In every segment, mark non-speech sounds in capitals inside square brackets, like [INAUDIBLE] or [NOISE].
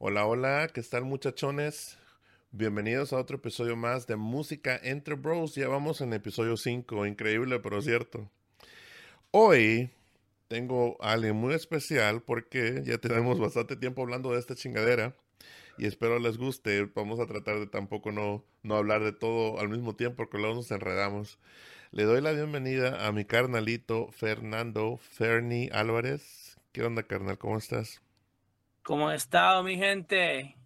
Hola, hola, ¿qué tal muchachones? Bienvenidos a otro episodio más de Música entre Bros. Ya vamos en episodio 5, increíble pero cierto. Hoy tengo a alguien muy especial porque ya tenemos bastante tiempo hablando de esta chingadera y espero les guste. Vamos a tratar de tampoco no, no hablar de todo al mismo tiempo porque luego nos enredamos. Le doy la bienvenida a mi carnalito Fernando Ferni Álvarez. ¿Qué onda, carnal? ¿Cómo estás? ¿Cómo ha estado mi gente?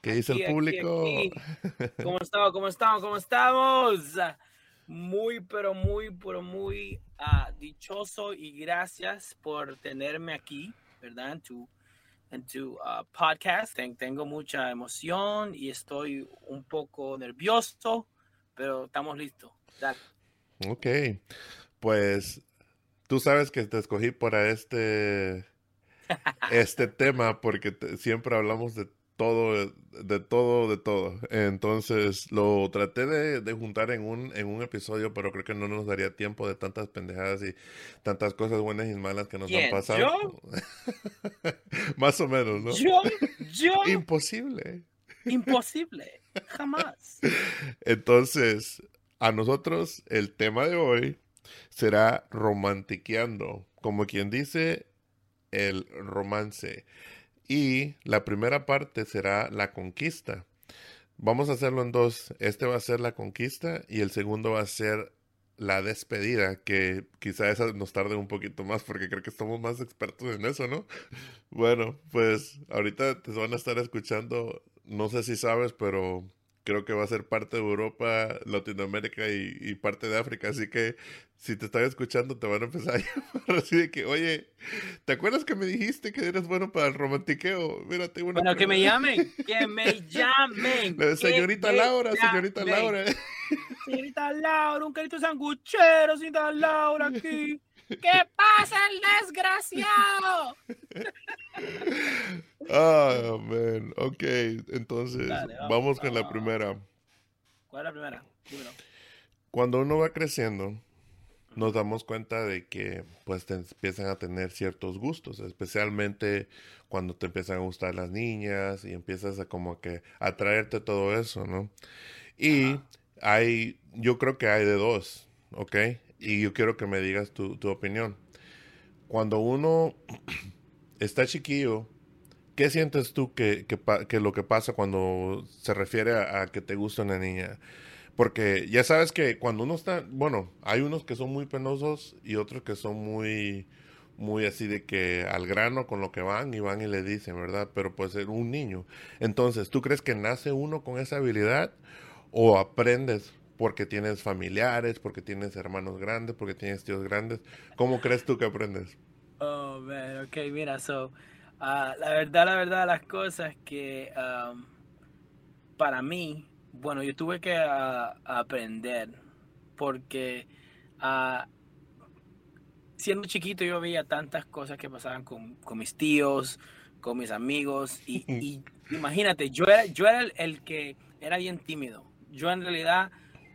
¿Qué dice el público? [LAUGHS] ¿Cómo estamos? ¿Cómo estamos? ¿Cómo estamos? Muy, pero muy, pero muy uh, dichoso y gracias por tenerme aquí, ¿verdad? En tu, en tu uh, podcast. Tengo mucha emoción y estoy un poco nervioso, pero estamos listos. Dale. Ok, pues tú sabes que te escogí para este este tema porque siempre hablamos de todo, de todo, de todo. Entonces lo traté de, juntar en un, en un episodio, pero creo que no nos daría tiempo de tantas pendejadas y tantas cosas buenas y malas que nos han pasado. ¿Yo? [LAUGHS] Más o menos, ¿no? Yo, yo. [LAUGHS] Imposible. Imposible. Jamás. [LAUGHS] Entonces, a nosotros el tema de hoy será romantiqueando. Como quien dice, el romance. Y la primera parte será la conquista. Vamos a hacerlo en dos. Este va a ser la conquista y el segundo va a ser la despedida, que quizá esa nos tarde un poquito más porque creo que estamos más expertos en eso, ¿no? [LAUGHS] Bueno, pues ahorita te van a estar escuchando, no sé si sabes, pero creo que va a ser parte de Europa, Latinoamérica y, parte de África. Así que si te están escuchando, te van a empezar a [LAUGHS] llamar así de que, oye, ¿te acuerdas que me dijiste que eres bueno para el romantiqueo? Mírate una. Bueno, que me llamen, que me [LAUGHS] llamen. señorita Laura, señorita Laura. [LAUGHS] Señorita Laura, un carito sanguchero, señorita Laura aquí. ¿Qué pasa el desgraciado? [LAUGHS] Ah, man. Ok, entonces vamos, con la primera. ¿Cuál es la primera? Cuando uno va creciendo, nos damos cuenta de que pues te empiezan a tener ciertos gustos, especialmente cuando te empiezan a gustar las niñas y empiezas a como que atraerte todo eso, ¿no? Y hay, yo creo que hay de dos, ¿ok? Y yo quiero que me digas tu, opinión. Cuando uno [CLEARS THROAT] está chiquillo, ¿qué sientes tú que, que, lo que pasa cuando se refiere a, que te gusta una niña? Porque ya sabes que cuando uno está, bueno, hay unos que son muy penosos y otros que son muy, muy así de que al grano con lo que van y van y le dicen, ¿verdad? Pero puede ser un niño. Entonces, ¿tú crees que nace uno con esa habilidad o aprendes porque tienes familiares, porque tienes hermanos grandes, porque tienes tíos grandes. ¿Cómo crees tú que aprendes? Oh, man, ok, mira, so, ah, la verdad, la verdad, las cosas que um, para mí, bueno, yo tuve que ah, aprender porque uh, siendo chiquito yo veía tantas cosas que pasaban con, con mis tíos, con mis amigos y, [LAUGHS] y imagínate, yo era, yo era el, que era bien tímido. Yo en realidad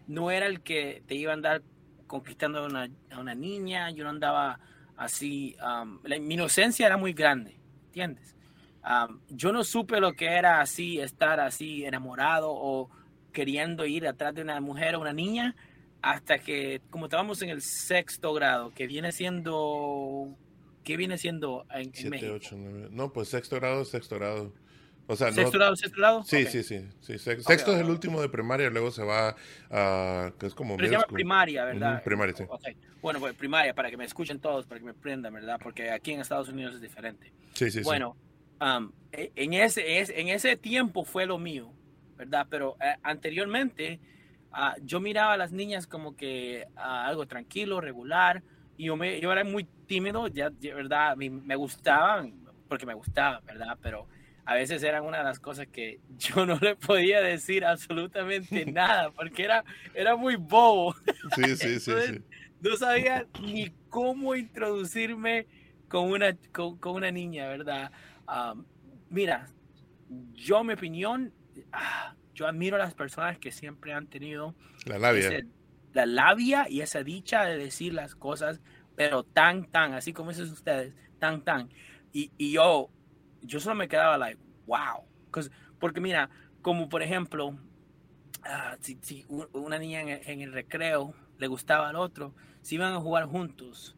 no era el que te iba a andar conquistando a una, a una niña, yo no andaba así, um, la, mi inocencia era muy grande, ¿entiendes? Um, yo no supe lo que era así, estar así enamorado o queriendo ir atrás de una mujer o una niña hasta que, como estábamos en el sexto grado, que viene siendo, ¿qué viene siendo en, Siete, México? ocho. No, pues sexto grado, sexto grado. O sea, ¿Sexto no... grado, sexto grado? Sí, Ok. sí, sí, sí. Sex- Sexto Ok, es el último de primaria, luego se va a... que es como... Pero se llama primaria, ¿verdad? Primaria, sí. Bueno, pues primaria, para que me escuchen todos, para que me aprendan, ¿verdad? Porque aquí en Estados Unidos es diferente. Sí, sí, sí. Bueno, um, e- en, ese, es- en ese tiempo fue lo mío, ¿verdad? Pero eh, anteriormente ah, yo miraba a las niñas como que ah, algo tranquilo, regular, y yo, me, yo era muy tímido, ya, ¿verdad? A mí me gustaban, porque me gustaban, ¿verdad? Pero a veces eran una de las cosas que yo no le podía decir absolutamente [LAUGHS] nada, porque era, era muy bobo Sí, sí, sí, Entonces, sí. no sabía ni cómo introducirme con una, con, con una niña, ¿verdad? Mira, yo mi opinión, ah, yo admiro a las personas que siempre han tenido La labia. ese- la labia y esa dicha de decir las cosas, pero tan, tan, así como dicen ustedes, tan, tan. Y, y yo, yo solo me quedaba like, wow. porque mira, como por ejemplo, ah, si, si una niña en el, en el recreo le gustaba al otro, si iban a jugar juntos.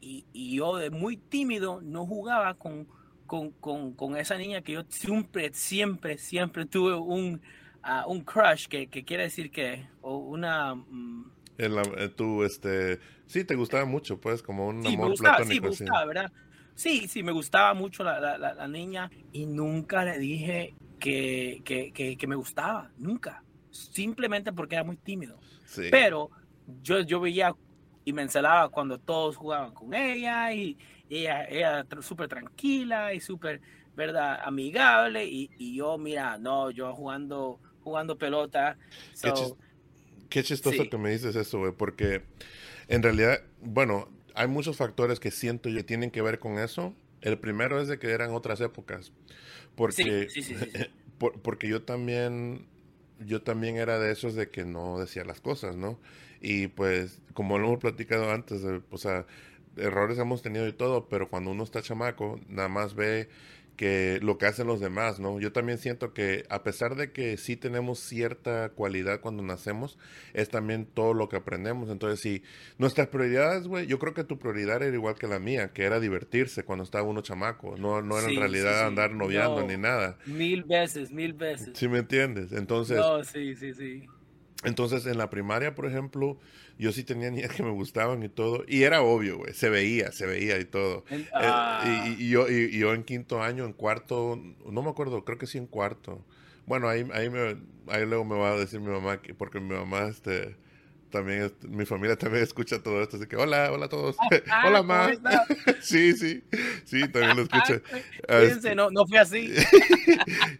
Y, y yo de muy tímido no jugaba con, con, con, con esa niña que yo siempre, siempre, siempre tuve un, ah, un crush, que, que quiere decir que, o una... mm, En la- eh, tú, este... Sí, te gustaba mucho, pues, como un sí, me amor gustaba, sí, platónico. me sí. gustaba, ¿verdad? Sí, sí, me gustaba mucho la, la, la- la niña y nunca le dije que, que, que, que me gustaba, nunca. Simplemente porque era muy tímido. Sí. Pero yo, yo veía y me ensalaba cuando todos jugaban con ella y, ella era súper tranquila y súper, ¿verdad? Amigable y, y yo, mira, no, yo jugando, jugando pelota. Qué so, Qué chistoso Sí. que me dices eso, güey, porque en realidad, bueno, hay muchos factores que siento yo que tienen que ver con eso. El primero es de que eran otras épocas, porque, sí, sí, sí, sí. [LAUGHS] por- porque yo también, yo también era de esos de que no decía las cosas, ¿no? Y pues, como lo hemos platicado antes, eh, o sea, errores hemos tenido y todo, pero cuando uno está chamaco, nada más ve que lo que hacen los demás, ¿no? Yo también siento que a pesar de que sí tenemos cierta cualidad cuando nacemos, es también todo lo que aprendemos. Entonces, si nuestras prioridades, güey, yo creo que tu prioridad era igual que la mía, que era divertirse cuando estaba uno chamaco, no, no era Sí, en realidad sí. andar noviando No. ni nada. Mil veces, mil veces. ¿Sí me entiendes? Entonces, No, sí, sí, sí. entonces, en la primaria, por ejemplo, yo sí tenía niñas que me gustaban y todo. Y era obvio, güey. Se veía, se veía y todo. Eh, ah. y, y yo, y, y yo en quinto año, en cuarto, no me acuerdo, creo que sí en cuarto. Bueno, ahí, ahí, me, ahí luego me va a decir mi mamá, que, porque mi mamá, este, también, mi familia también escucha todo esto. Así que, hola, hola a todos. Ah, [LAUGHS] hola, ¿cómo ma. [LAUGHS] sí, sí, sí, también lo [LAUGHS] escucha. Fíjense, Este, no, no fue así.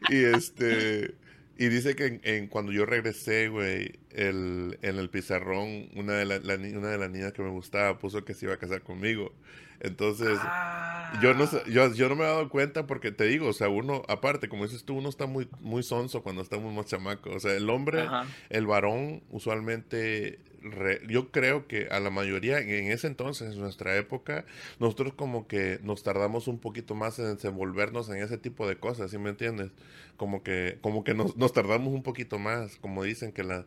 y este y dice que en, en- cuando yo regresé, güey, el, en el pizarrón, una de, la- la una de las niñas que me gustaba puso que se iba a casar conmigo. Entonces, Ah. yo no yo, yo no me he dado cuenta porque te digo, o sea, uno, aparte, como dices tú, uno está muy, muy sonso cuando estamos más chamacos. O sea, el hombre, Ajá. el varón, usualmente, yo creo que a la mayoría, en ese entonces, en nuestra época, nosotros como que nos tardamos un poquito más en desenvolvernos en ese tipo de cosas, ¿sí me entiendes? Como que, como que nos, tardamos un poquito más, como dicen que la-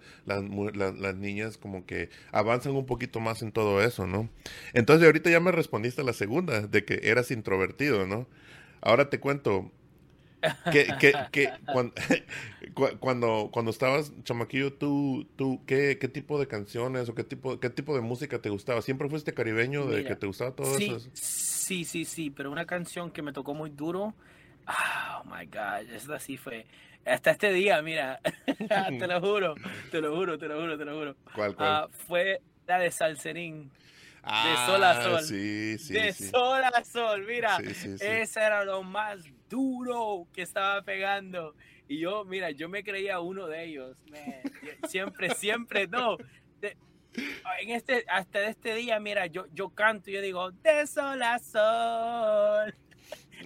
las niñas como que avanzan un poquito más en todo eso, ¿no? Entonces ahorita ya me respondiste a la segunda, de que eras introvertido, ¿no? Ahora te cuento, que, que, que cuan- [LAUGHS] cu- cuando, cuando, estabas chamaquillo, tú, tú ¿qué, qué tipo de canciones o qué tipo, qué tipo de música te gustaba? ¿Siempre fuiste caribeño de Mira, que te gustaba todo sí, eso? Sí, sí, sí, pero una canción que me tocó muy duro. Oh my God, esta sí fue. Hasta este día, mira, [LAUGHS] te lo juro, te lo juro, te lo juro, te lo juro. ¿Cuál, cuál? Ah, fue la de Salserín. Ah, Sol a Sol. Sí, sí, de sí. sol a sol, mira. Ese era lo más duro que estaba pegando. Y yo, mira, yo me creía uno de ellos. man. Siempre, siempre, no. De- en este, hasta este día, mira, yo, yo canto y yo digo, de sol a sol.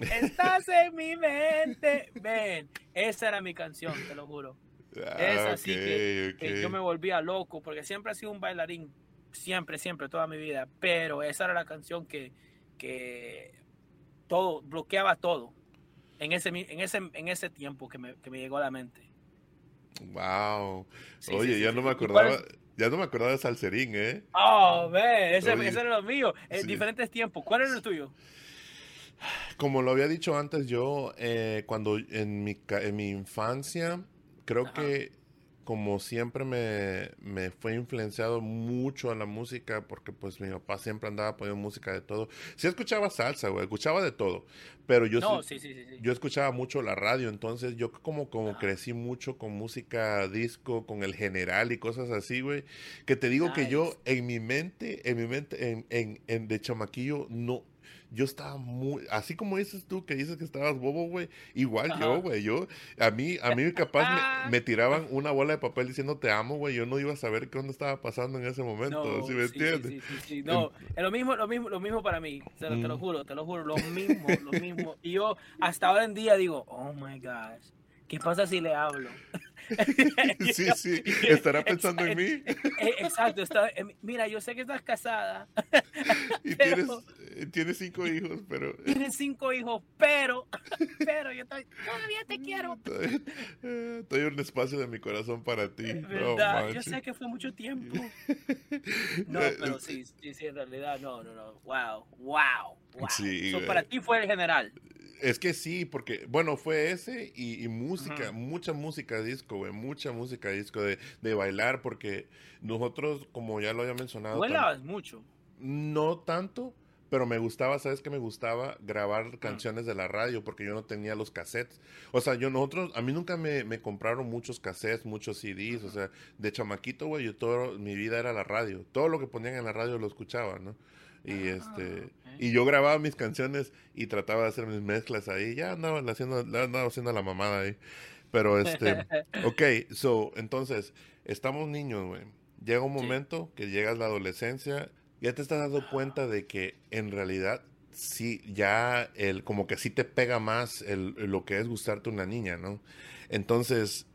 Estás en mi mente. Ven, esa era mi canción, te lo juro. es ah, así que, yo me volvía loco, porque siempre he sido un bailarín, siempre, siempre, toda mi vida, pero esa era la canción que, que todo, bloqueaba todo en ese, en ese, en ese tiempo que me, que me llegó a la mente. Wow. Oye, ya no me acordaba. Ya no me acordaba de Salserín, ¿eh? Oh, ve, ese, ese, era lo mío. En diferentes tiempos. ¿Cuál era el tuyo? Como lo había dicho antes, yo eh, cuando en mi, en mi infancia, creo que como siempre me, me, fue influenciado mucho a la música, porque pues mi papá siempre andaba poniendo música de todo. Sí escuchaba salsa, güey, escuchaba de todo, pero yo, yo escuchaba mucho la radio, entonces yo como, como crecí mucho con música disco, con el general y cosas así, güey, que te digo que yo en mi mente, en mi mente, en, en, en de chamaquillo, no, yo estaba muy, así como dices tú que dices que estabas bobo, güey, igual yo, güey, yo, a mí, a mí capaz [LAUGHS] me, tiraban una bola de papel diciendo te amo, güey, yo no iba a saber qué onda estaba pasando en ese momento, ¿sí me entiendes? Sí, sí, no, es lo mismo, lo mismo, lo mismo para mí, te lo, juro, te lo juro, lo mismo, lo mismo, y yo hasta ahora en día digo, oh my gosh, ¿qué pasa si le hablo? [LAUGHS] sí, sí, estará pensando en mí. Exacto, está, mira, yo sé que estás casada. y [LAUGHS] tienes, eh, [LAUGHS] tienes, cinco hijos, pero... Tienes cinco hijos, pero, pero yo todavía te quiero. Estoy, en un espacio de mi corazón para ti. ¿Verdad? yo sé que fue mucho tiempo. No, pero sí, sí, sí, en realidad, no, no, no. Wow, wow, wow. Sí, para ti fue el general. Es que sí, porque, bueno, fue ese y, música, mucha música disco, güey, mucha música disco de, de, bailar, porque nosotros, como ya lo había mencionado. ¿Bailabas mucho? No tanto, pero me gustaba, ¿sabes qué me gustaba? Grabar canciones de la radio, porque yo no tenía los cassettes. O sea, yo, nosotros, a mí nunca me, me compraron muchos cassettes, muchos CDs, o sea, de chamaquito, güey, yo todo, mi vida era la radio. Todo lo que ponían en la radio lo escuchaba, ¿no? Y ah, este y yo grababa mis canciones y trataba de hacer mis mezclas ahí. Ya andaba haciendo, andaba haciendo la mamada ahí. Pero [LAUGHS] este, ok, so, entonces, estamos niños, güey. Llega un momento que llegas a la adolescencia, ya te estás dando cuenta de que en realidad sí, ya el, como que sí te pega más el, lo que es gustarte una niña, ¿no? Entonces,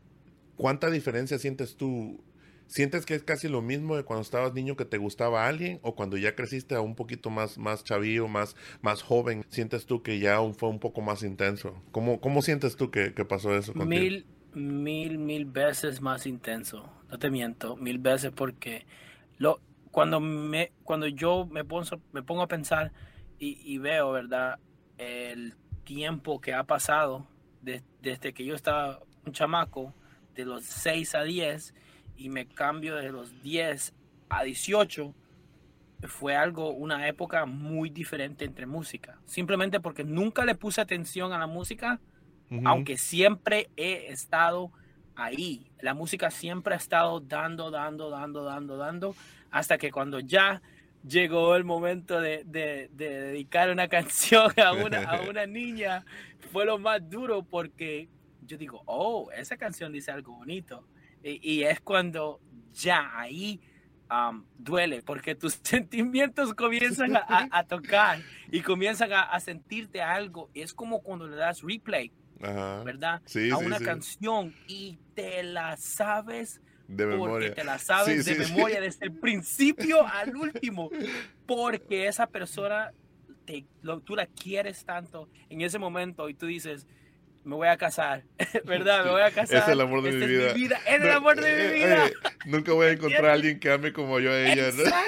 ¿cuánta diferencia sientes tú ¿Sientes que es casi lo mismo de cuando estabas niño que te gustaba a alguien o cuando ya creciste a un poquito más, más chavío, más, más joven? ¿Sientes tú que ya fue un poco más intenso? ¿Cómo, cómo sientes tú que, pasó eso contigo? Mil, mil, mil veces más intenso. No te miento, mil veces porque lo, cuando, me, cuando yo me pongo, me pongo a pensar y, veo, ¿verdad? El tiempo que ha pasado desde que yo estaba un chamaco, de los 6 a 10, y me cambio de los 10 a 18, fue algo, una época muy diferente entre música. Simplemente porque nunca le puse atención a la música, aunque siempre he estado ahí. La música siempre ha estado dando, dando, dando, dando, dando, hasta que cuando ya llegó el momento de, de, dedicar una [LAUGHS] canción a una, a [LAUGHS] una niña, fue lo más duro porque yo digo, oh, esa canción dice algo bonito. Y, es cuando ya ahí duele, porque tus [LAUGHS] sentimientos comienzan a, tocar y comienzan a, sentirte algo. Es como cuando le das replay, ¿verdad? a una canción y te la sabes. De porque te la sabes de memoria desde el principio [LAUGHS] al último, porque esa persona te, tú la quieres tanto en ese momento y tú dices, me voy a casar, [LAUGHS] ¿verdad? Me voy a casar. Es el amor de este mi, vida. vida. Es el amor de mi eh, vida. Eh, nunca voy a encontrar a alguien que ame como yo a ella, Exacto.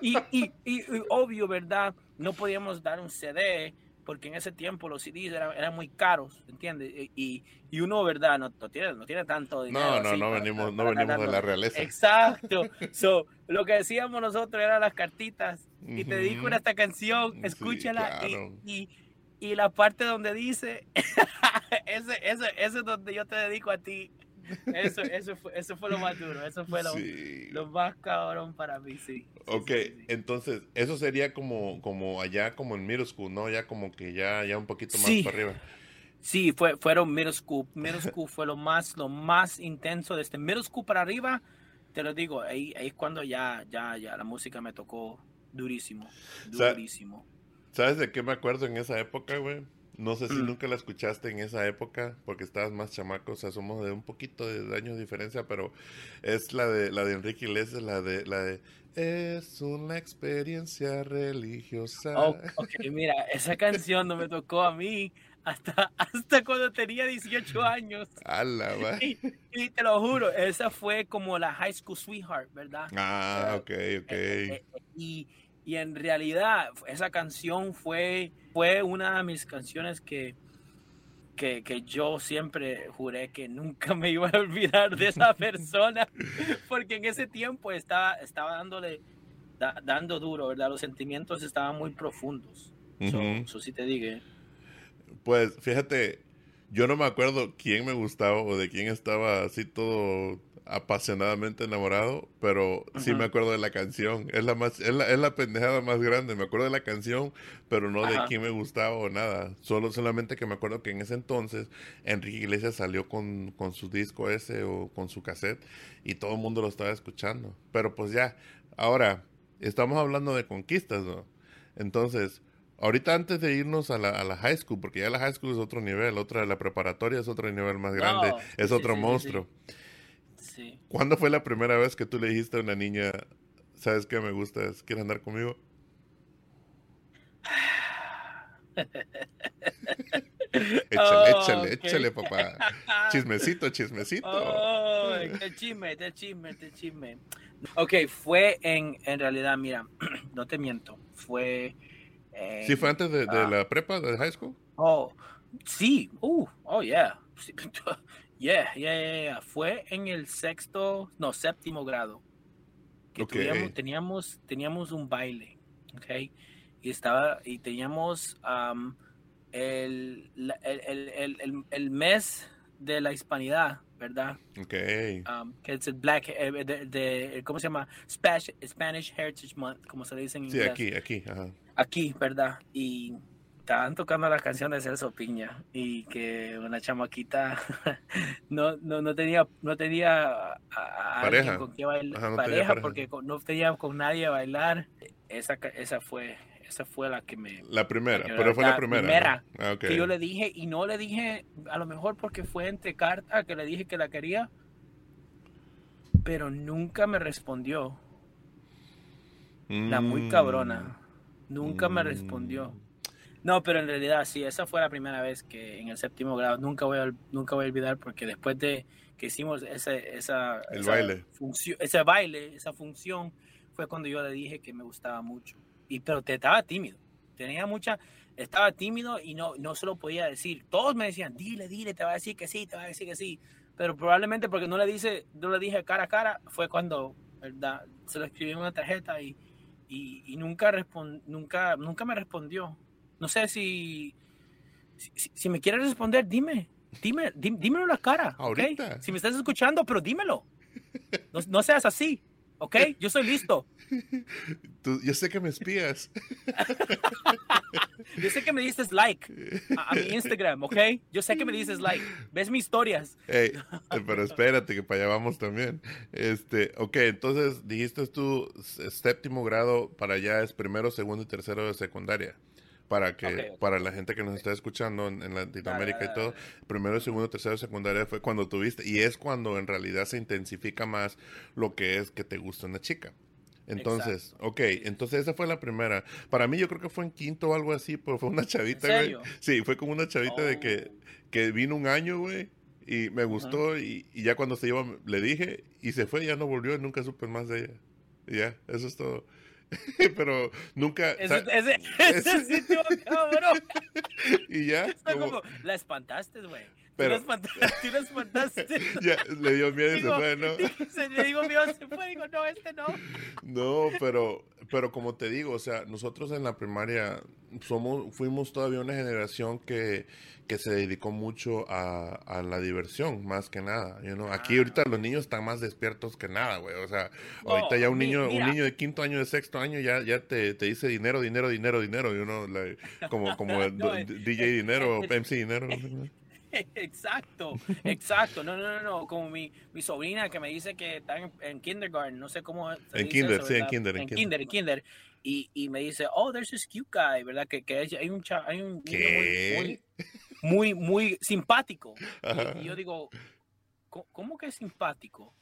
[LAUGHS] Y, y, y, obvio, ¿verdad? No podíamos dar un CD porque en ese tiempo los CDs eran, eran muy caros, ¿entiendes? Y, y uno, ¿verdad? No, no, tiene, no tiene tanto dinero. No, no, no venimos, no venimos de la realeza. Exacto. so, lo que decíamos nosotros eran las cartitas. Y te dedico a esta canción, escúchala y y la parte donde dice, [LAUGHS] ese, ese, ese es donde yo te dedico a ti. Eso, [LAUGHS] eso, fue, eso fue lo más duro, eso fue lo, lo más cabrón para mí, sí. ok, entonces, eso sería como, como allá, como en middle school, ¿no? Ya como que ya, ya un poquito más para arriba. Sí, fue, fueron middle school. Middle school fue lo más, lo más intenso. Desde middle school para arriba, te lo digo, ahí, ahí es cuando ya, ya, ya la música me tocó durísimo, durísimo. ¿Sabes de qué me acuerdo en esa época, güey? No sé si Mm. nunca la escuchaste en esa época, porque estabas más chamaco, o sea, somos de un poquito de años de diferencia, pero es la de la de Enrique Iglesias, la de la de es una experiencia religiosa. Oh, ok, mira, esa canción no me tocó a mí hasta, hasta cuando tenía 18 años. Ala. Y, y te lo juro, esa fue como la High School Sweetheart, ¿verdad? Ah, ok, ok. Eh, eh, y, y en realidad esa canción fue, fue una de mis canciones que, que, que yo siempre juré que nunca me iba a olvidar de esa [LAUGHS] persona, porque en ese tiempo estaba, estaba dándole, da- dando duro, ¿verdad? Los sentimientos estaban muy profundos. So- Ujú. so sí te digo. Pues fíjate, yo no me acuerdo quién me gustaba o de quién estaba así todo apasionadamente enamorado, pero sí Ujú. me acuerdo de la canción. Es la más, es la, es la pendejada más grande. Me acuerdo de la canción, pero no de Ajá. quién me gustaba o nada. Solo solamente que me acuerdo que en ese entonces Enrique Iglesias salió con, con su disco ese o con su cassette y todo el mundo lo estaba escuchando. Pero pues ya, ahora estamos hablando de conquistas, ¿no? Entonces, ahorita antes de irnos a la, a la high school, porque ya la high school es otro nivel, otra, la preparatoria es otro nivel más grande, es sí, otro sí, sí, sí. Sí. ¿Cuándo fue la primera vez que tú le dijiste a una niña, sabes qué me gustas, quieres andar conmigo? [LAUGHS] échale, Oh, échale, ok. échale, papá. Chismecito, chismecito. Oh, qué chisme, qué chisme, qué chisme. Ok, fue en, en realidad, mira, [CLEARS THROAT] no te miento, fue... en- ¿Sí fue antes de, de ah. la prepa, de high school? Oh, sí, uh, oh, yeah. [LAUGHS] Sí, Yeah, yeah, yeah, yeah. Fue en el sexto, no, séptimo grado. Que Ok. tuvíamos- teníamos, teníamos un baile, ¿ok? Y estaba, y teníamos am, el, el, el, el, mes de la hispanidad, ¿verdad? Ok. Um, que es el Black, eh, de, de- ¿cómo se llama? Spanish, Spanish Heritage Month, como se dice en Sí, inglés aquí, aquí, ajá. aquí, ¿verdad? Y estaban tocando la canción de Celso Piña y que una chamaquita [LAUGHS] no, no, no tenía no tenía a- a alguien Pareja. con quien bailar, Ajá, no tenía pareja, pareja. porque con- no tenía con nadie a bailar. Esa, esa fue esa fue la que me La primera, pero fue la la primera. Ah, que yo le dije y no le dije a lo mejor porque fue entre carta que le dije que la quería pero nunca me respondió la muy Mm. cabrona. Nunca me respondió. No, pero en realidad sí, esa fue la primera vez que en el séptimo grado, nunca voy a, nunca voy a olvidar porque después de que hicimos ese, esa, El esa baile. ese baile, esa función, fue cuando yo le dije que me gustaba mucho. Y pero te estaba tímido, tenía mucha, estaba tímido y no, no se lo podía decir. Todos me decían, dile, dile, te va a decir que sí, te va a decir que sí. Pero probablemente porque no le dice, no le dije cara a cara, fue cuando, ¿verdad? Se lo escribí en una tarjeta y, y, y nunca, respon- nunca, nunca me respondió. No sé si, si, me quieres responder, dime, dime, dim- dímelo a la cara, ¿ok? Ahorita. Si me estás escuchando, pero dímelo. No, no seas así, ¿ok? Yo soy listo. Tú- yo sé que me espías. Yo sé que me dices like a, a mi Instagram, ¿ok? Yo sé que me dices like. Ves mis historias. Pero espérate que para allá vamos también. Este, ok, entonces dijiste tú séptimo grado para allá es primero, segundo y tercero de secundaria. Para que, para la gente que nos está escuchando en, en Latinoamérica y todo, primero, segundo, tercero, secundaria fue cuando tuviste, y es cuando en realidad se intensifica más lo que es que te gusta una chica. Entonces, ok, entonces esa fue la primera. Para mí yo creo que fue en quinto o algo así, pero fue una [LAUGHS] chavita, güey. serio? Sí, fue como una chavita de que, Oh. que vino un año, güey, y me gustó, y, y ya cuando se iba le dije, y se fue, ya no volvió, y nunca supe más de ella. Y ya, eso es todo. [LAUGHS] Pero nunca... [LAUGHS] Ese, ese, ese estuvo cabrón. [LAUGHS] y ya, Está como, como, la espantaste, güey. Pero- Tú la espantaste. Tú la espantaste. ya le dio miedo y se fue, ¿no? Se le digo, mío, se fue. Digo, no, este no. No, pero, pero como te digo, o sea, nosotros en la primaria somos, fuimos todavía una generación que, que se dedicó mucho a, a la diversión, más que nada. you know. Aquí Ah, ahorita los niños están más despiertos que nada, güey. O sea, ahorita No, ya un niño, un niño de quinto año, de sexto año, ya, ya te, te dice dinero, dinero, dinero, dinero, you know, like, como, como [LAUGHS] No, do- eh, DJ dinero, o MC dinero. [LAUGHS] exacto, exacto. No, no, no, no. Como mi, mi sobrina que me dice que está en, kindergarten, no sé cómo. en kinder, sí, en kinder. En, kinder, en kinder. Y, y, me dice, oh, there's this cute guy, ¿verdad? Que, que hay un, hay un muy, muy, muy, simpático. Y, yo digo, ¿cómo que es simpático?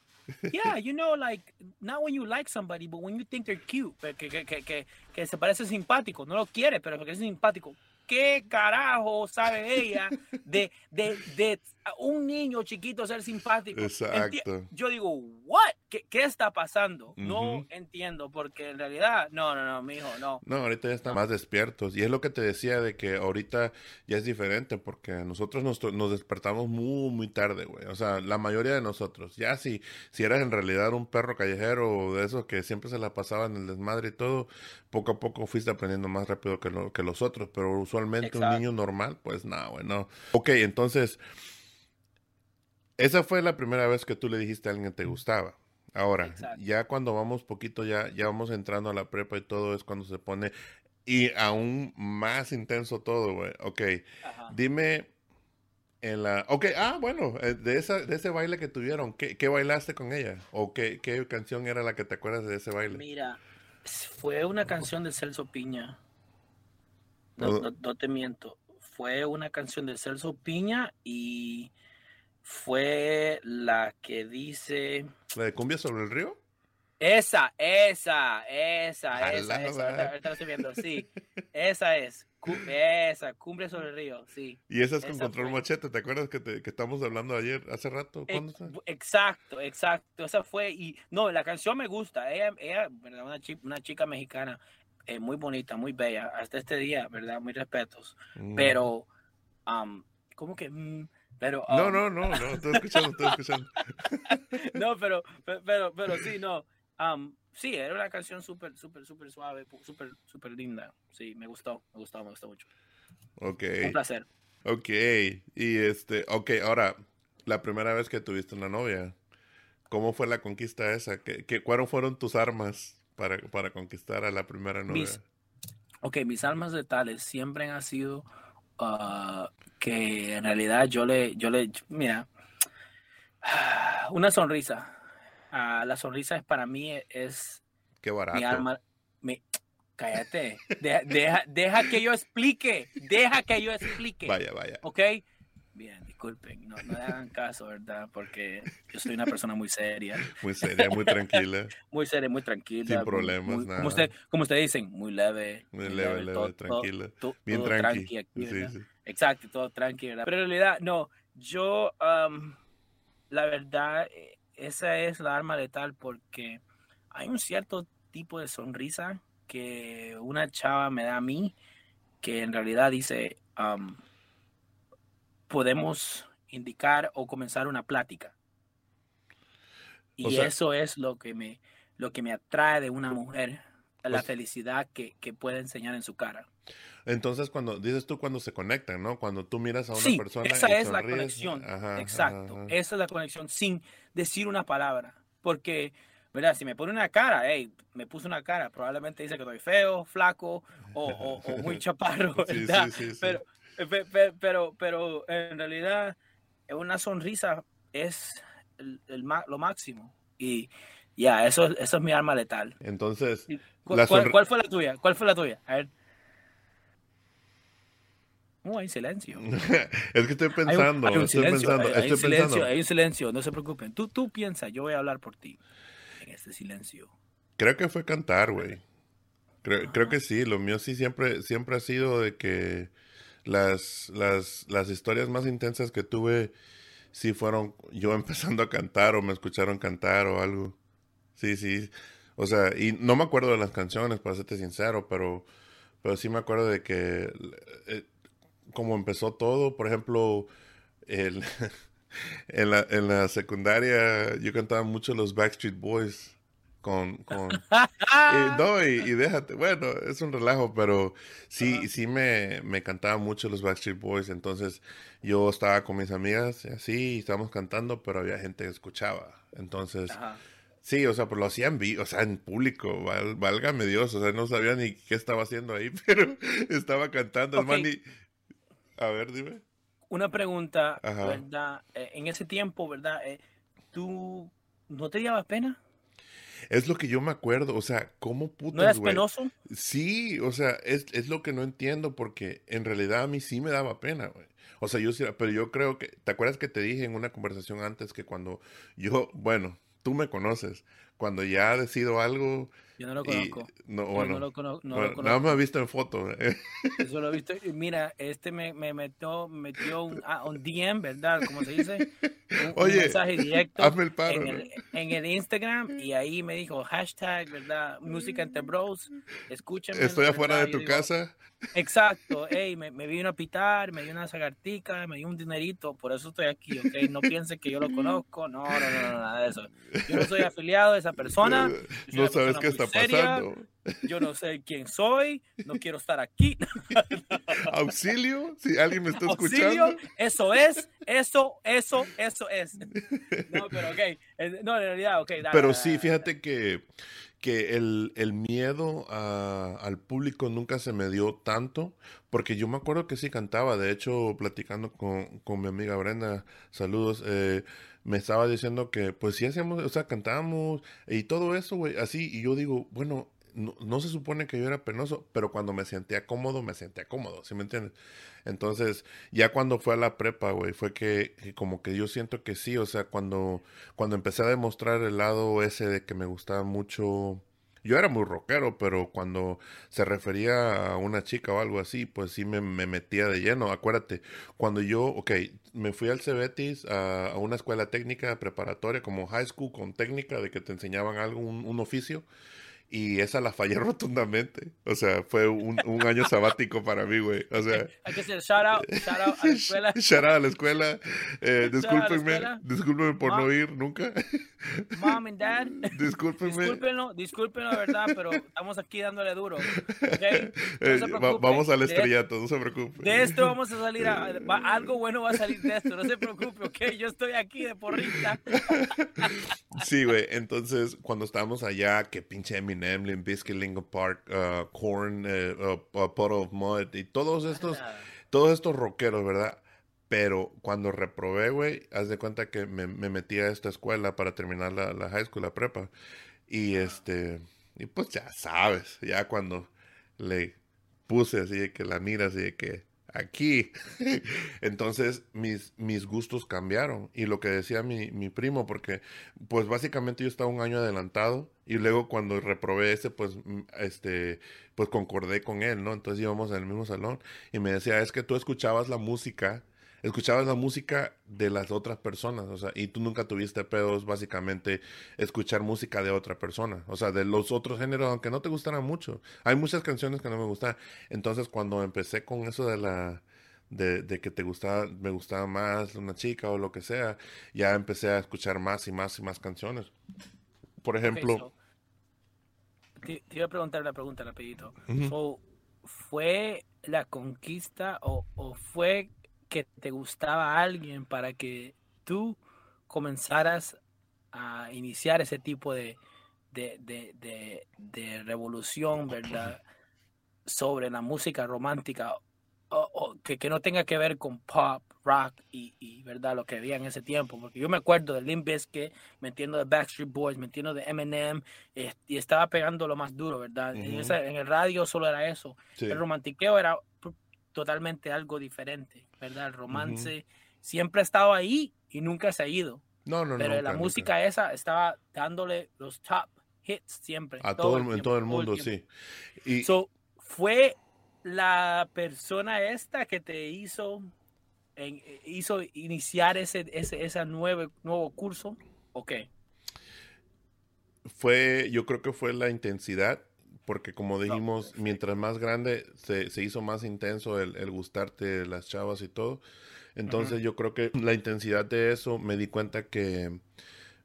yeah, you know, like, not when you like somebody, but when you think they're cute, que, que, que, que, se parece simpático, no lo quiere, pero porque es simpático. ¿Qué carajo sabe ella de, de, de un niño chiquito ser simpático? Exacto. Yo digo, ¿what? ¿Qué, qué está pasando? No entiendo, porque en realidad, no, no, no, mi hijo, no. No, ahorita ya están más despiertos. Y es lo que te decía de que ahorita ya es diferente, porque nosotros nos, nos despertamos muy, muy tarde, güey. O sea, la mayoría de nosotros. Ya si, si eras en realidad un perro callejero de esos que siempre se la pasaba en el desmadre y todo, poco a poco fuiste aprendiendo más rápido que, lo, que los otros, pero usualmente un niño normal, pues nada, bueno. Ok, entonces, esa fue la primera vez que tú le dijiste a alguien que te gustaba. Ahora, ya cuando vamos poquito, ya, ya vamos entrando a la prepa y todo, es cuando se pone y aún más intenso todo, güey. Ok, dime en la... Ok, ah, bueno, eh, de, esa, de ese baile que tuvieron, ¿qué, ¿qué, bailaste con ella? ¿O qué, qué canción era la que te acuerdas de ese baile? Mira, fue una canción de Celso Piña. No, te miento. Fue una canción de Celso Piña y fue la que dice. ¿La de Cumbia sobre el río? Esa, esa, esa, esa, esa. estoy viendo, sí. [LAUGHS] Esa es. Esa, Cumbre sobre el Río, sí. Y esa es con Control Machete, ¿te acuerdas que, te, que estamos hablando ayer, hace rato? exacto, exacto. Esa fue, y no, la canción me gusta. Ella, ella ¿verdad? Una, chica, una chica mexicana eh, muy bonita, muy bella, hasta este día, ¿verdad? Muy respetos. Mm. Pero, um, ¿cómo que? Mm, pero, no, um, no, no, no, estoy escuchando, estoy escuchando. [LAUGHS] no, pero, pero, pero, sí, no. Um, sí, era una canción súper, súper, súper suave, súper, súper linda. Sí, me gustó, me gustó, me gustó mucho. Ok. Un placer. Ok, y este, ok, ahora, la primera vez que tuviste una novia, ¿cómo fue la conquista esa? ¿Qué, qué, cuáles fueron tus armas para, para conquistar a la primera novia? ok, mis armas letales siempre han sido uh, que en realidad yo le, yo le, mira, [SIGHS] una sonrisa Ah, la sonrisa es para mí es Qué barato. mi alma. Mi, cállate. Deja, deja, que yo explique. Deja que yo explique. Vaya, vaya. ¿Ok? Bien, disculpen, no, no hagan caso, ¿verdad? Porque yo soy una persona muy seria. [LAUGHS] Muy seria, muy tranquila. [LAUGHS] muy seria, muy tranquila. Sin problemas, nada. Como, usted, como ustedes dicen, muy leve. Muy, leve, leve, tranquila. Bien tranqui. Exacto, todo tranquilo. ¿verdad? Pero en realidad, no, yo, um, la verdad, eh, esa es la arma letal porque hay un cierto tipo de sonrisa que una chava me da a mí que en realidad dice, podemos indicar o comenzar una plática. Y eso es lo que me, lo que me atrae de una mujer, la pues felicidad que, que, puede enseñar en su cara. Entonces, cuando dices tú cuando se conectan, ¿no? Cuando tú miras a una persona. Esa es la conexión. Exacto. Esa es la conexión sin decir una palabra. Porque, ¿verdad? Si me pone una cara, hey, me puso una cara, probablemente dice que estoy feo, flaco o, muy [LAUGHS] chaparro, ¿verdad? pero, pero, pero, en realidad, una sonrisa es el, lo máximo. Y ya, eso, eso es mi arma letal. Entonces, ¿Cuál, ¿cuál, fue la tuya? ¿Cuál fue la tuya? A ver. Oh, hay silencio. [LAUGHS] es que estoy pensando, hay un, estoy silencio, pensando, hay, estoy silencio, pensando. Hay un silencio, no se preocupen. Tú, tú piensas, yo voy a hablar por ti en este silencio. Creo que fue cantar, güey. Creo, creo, que sí, lo mío sí siempre, siempre ha sido de que las, las, las historias más intensas que tuve sí fueron yo [LAUGHS] empezando a cantar o me escucharon cantar o algo. Sí, sí. O sea, y no me acuerdo de las canciones, para serte sincero, pero, pero sí me acuerdo de que eh, como empezó todo, por ejemplo, el, [LAUGHS] en, la, en la secundaria yo cantaba mucho los Backstreet Boys con, con y, [LAUGHS] no y, déjate bueno es un relajo pero sí sí me, me cantaba mucho los Backstreet Boys entonces yo estaba con mis amigas y así estábamos cantando pero había gente que escuchaba entonces sí o sea pues lo hacían o sea en público válgame Dios o sea no sabía ni qué estaba haciendo ahí [LAUGHS] pero estaba cantando okay. A ver, dime. una pregunta, ¿verdad? Eh, en ese tiempo, ¿verdad? Eh, ¿Tú no te llevas pena? Es lo que yo me acuerdo, o sea, ¿cómo putas, ¿No eras penoso? Sí, o sea, es, es, lo que no entiendo porque en realidad a mí sí me daba pena, güey. O sea, yo sí, pero yo creo que, ¿te acuerdas que te dije en una conversación antes que cuando yo, bueno, tú me conoces, cuando ya decido algo, yo no lo conozco. no, bueno, no lo, conozco. Nada más me he visto en foto. [LAUGHS] Eso lo he visto. Mira, este me, me metió, metió un, ah, un, DM, ¿verdad? Como se dice. Un, Oye, mensaje directo hazme el paro, en, el, en, el, Instagram y ahí me dijo hashtag, ¿verdad? Música entre bros. Escúchame. Estoy afuera de tu casa. Exacto, hey, me, me, vino a pitar, me dio una zagartica, me dio un dinerito, por eso estoy aquí, ¿ok? No piensen que yo lo conozco, no, no, no, no nada de eso. Yo no soy afiliado de esa persona. [LAUGHS] No sabes qué está pasando. Yo no sé quién soy, no quiero estar aquí. [LAUGHS] Auxilio, si alguien me está escuchando. Auxilio, eso es, eso, eso, eso es. No, pero ok, no, en realidad, ok. pero sí, fíjate que que el, el miedo al público nunca se me dio tanto, porque yo me acuerdo que sí cantaba, de hecho, platicando con, con mi amiga Brenda, saludos, eh, me estaba diciendo que pues sí hacíamos, o sea, cantábamos y todo eso, güey, así, y yo digo, bueno, no, se supone que yo era penoso, pero cuando me sentía cómodo, me sentía cómodo, ¿sí me entiendes? Entonces, ya cuando fue a la prepa, güey, fue que, como que yo siento que sí, o sea, cuando, cuando empecé a demostrar el lado ese de que me gustaba mucho, yo era muy rockero, pero cuando se refería a una chica o algo así, pues sí me, metía de lleno. Acuérdate, cuando yo, ok, me fui al Cebetis a, a, una escuela técnica preparatoria como high school con técnica de que te enseñaban algo, un oficio y esa la fallé [LAUGHS] rotundamente. O sea, fue un, un año sabático para mí, güey. O sea, [LAUGHS] hay que hacer shout out, shout out a la escuela. [LAUGHS] shout out a la escuela. Eh, discúlpenme, discúlpenme por no ir nunca. Mom and dad. Discúlpenme. Discúlpenlo, discúlpenlo, verdad, pero estamos aquí dándole duro. Okay? No eh, vamos al estrellato, no se preocupe. De esto vamos a salir, a, algo bueno va a salir de esto, no se preocupe, ok. Yo estoy aquí de porrita. sí, güey. Entonces, cuando estábamos allá, que pinche Eminem Eminem, Biscuit, Lingo Park, uh, Korn, uh, uh, Pot of Mud y todos estos, todos estos rockeros, ¿verdad? Pero cuando reprobé, güey, haz de cuenta que me, metí a esta escuela para terminar la, la high school, la prepa. Y este, y pues ya sabes, ya cuando le puse así de que la mira así de que aquí. [LAUGHS] Entonces mis, mis gustos cambiaron. Y lo que decía mi, mi, primo, porque pues básicamente yo estaba un año adelantado y luego cuando reprobé ese, pues, este, pues concordé con él, ¿no? Entonces íbamos en el mismo salón y me decía, es que tú escuchabas la música escuchabas la música de las otras personas, o sea, y tú nunca tuviste pedos básicamente escuchar música de otra persona, o sea, de los otros géneros, aunque no te gustaran mucho. Hay muchas canciones que no me gustan. Entonces, cuando empecé con eso de la de, de, que te gustaba, me gustaba más una chica o lo que sea, ya empecé a escuchar más y más y más canciones. Por ejemplo, te, iba a preguntar la pregunta rapidito. ¿Fue la conquista o, o, fue que te gustaba alguien para que tú comenzaras a iniciar ese tipo de, de, de, de revolución, ¿verdad? Sobre la música romántica o, que, que, no tenga que ver con pop, rock y, y, verdad lo que había en ese tiempo porque yo me acuerdo de Limp Bizkit me entiendo de Backstreet Boys me entiendo de Eminem eh, y estaba pegando lo más duro verdad en, en, el radio solo era eso. El romantiqueo era totalmente algo diferente verdad el romance siempre ha estado ahí y nunca se ha ido. No no pero la música esa estaba dándole los top hits siempre a todo, el, en todo el mundo sí. Y so, fue la persona esta que te hizo, en, hizo iniciar ese, ese, ese nuevo, nuevo curso? ¿O qué? Fue, yo creo que fue la intensidad, porque como dijimos, mientras más grande se, se hizo más intenso el, el, gustarte las chavas y todo. Entonces yo creo que la intensidad de eso me di cuenta que